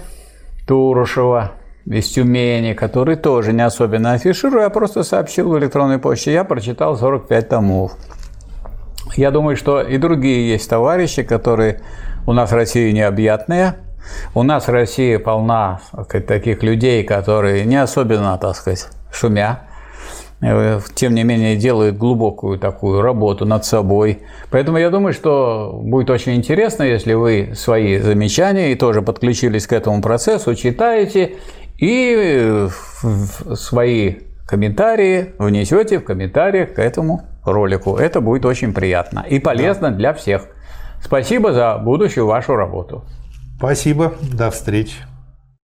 Турушева из Тюмени, который тоже не особенно афишируя, а просто сообщил в электронной почте, я прочитал 45 томов. Я думаю, что и другие есть товарищи, которые у нас в России необъятные, у нас Россия полна таких людей, которые не особенно, так сказать, шумя, э, тем не менее делают глубокую такую работу над собой. Поэтому я думаю, что будет очень интересно, если вы свои замечания и тоже подключились к этому процессу, читаете и свои комментарии внесете в комментариях к этому ролику. Это будет очень приятно и полезно да. для всех. Спасибо за будущую вашу работу. Спасибо, до встречи.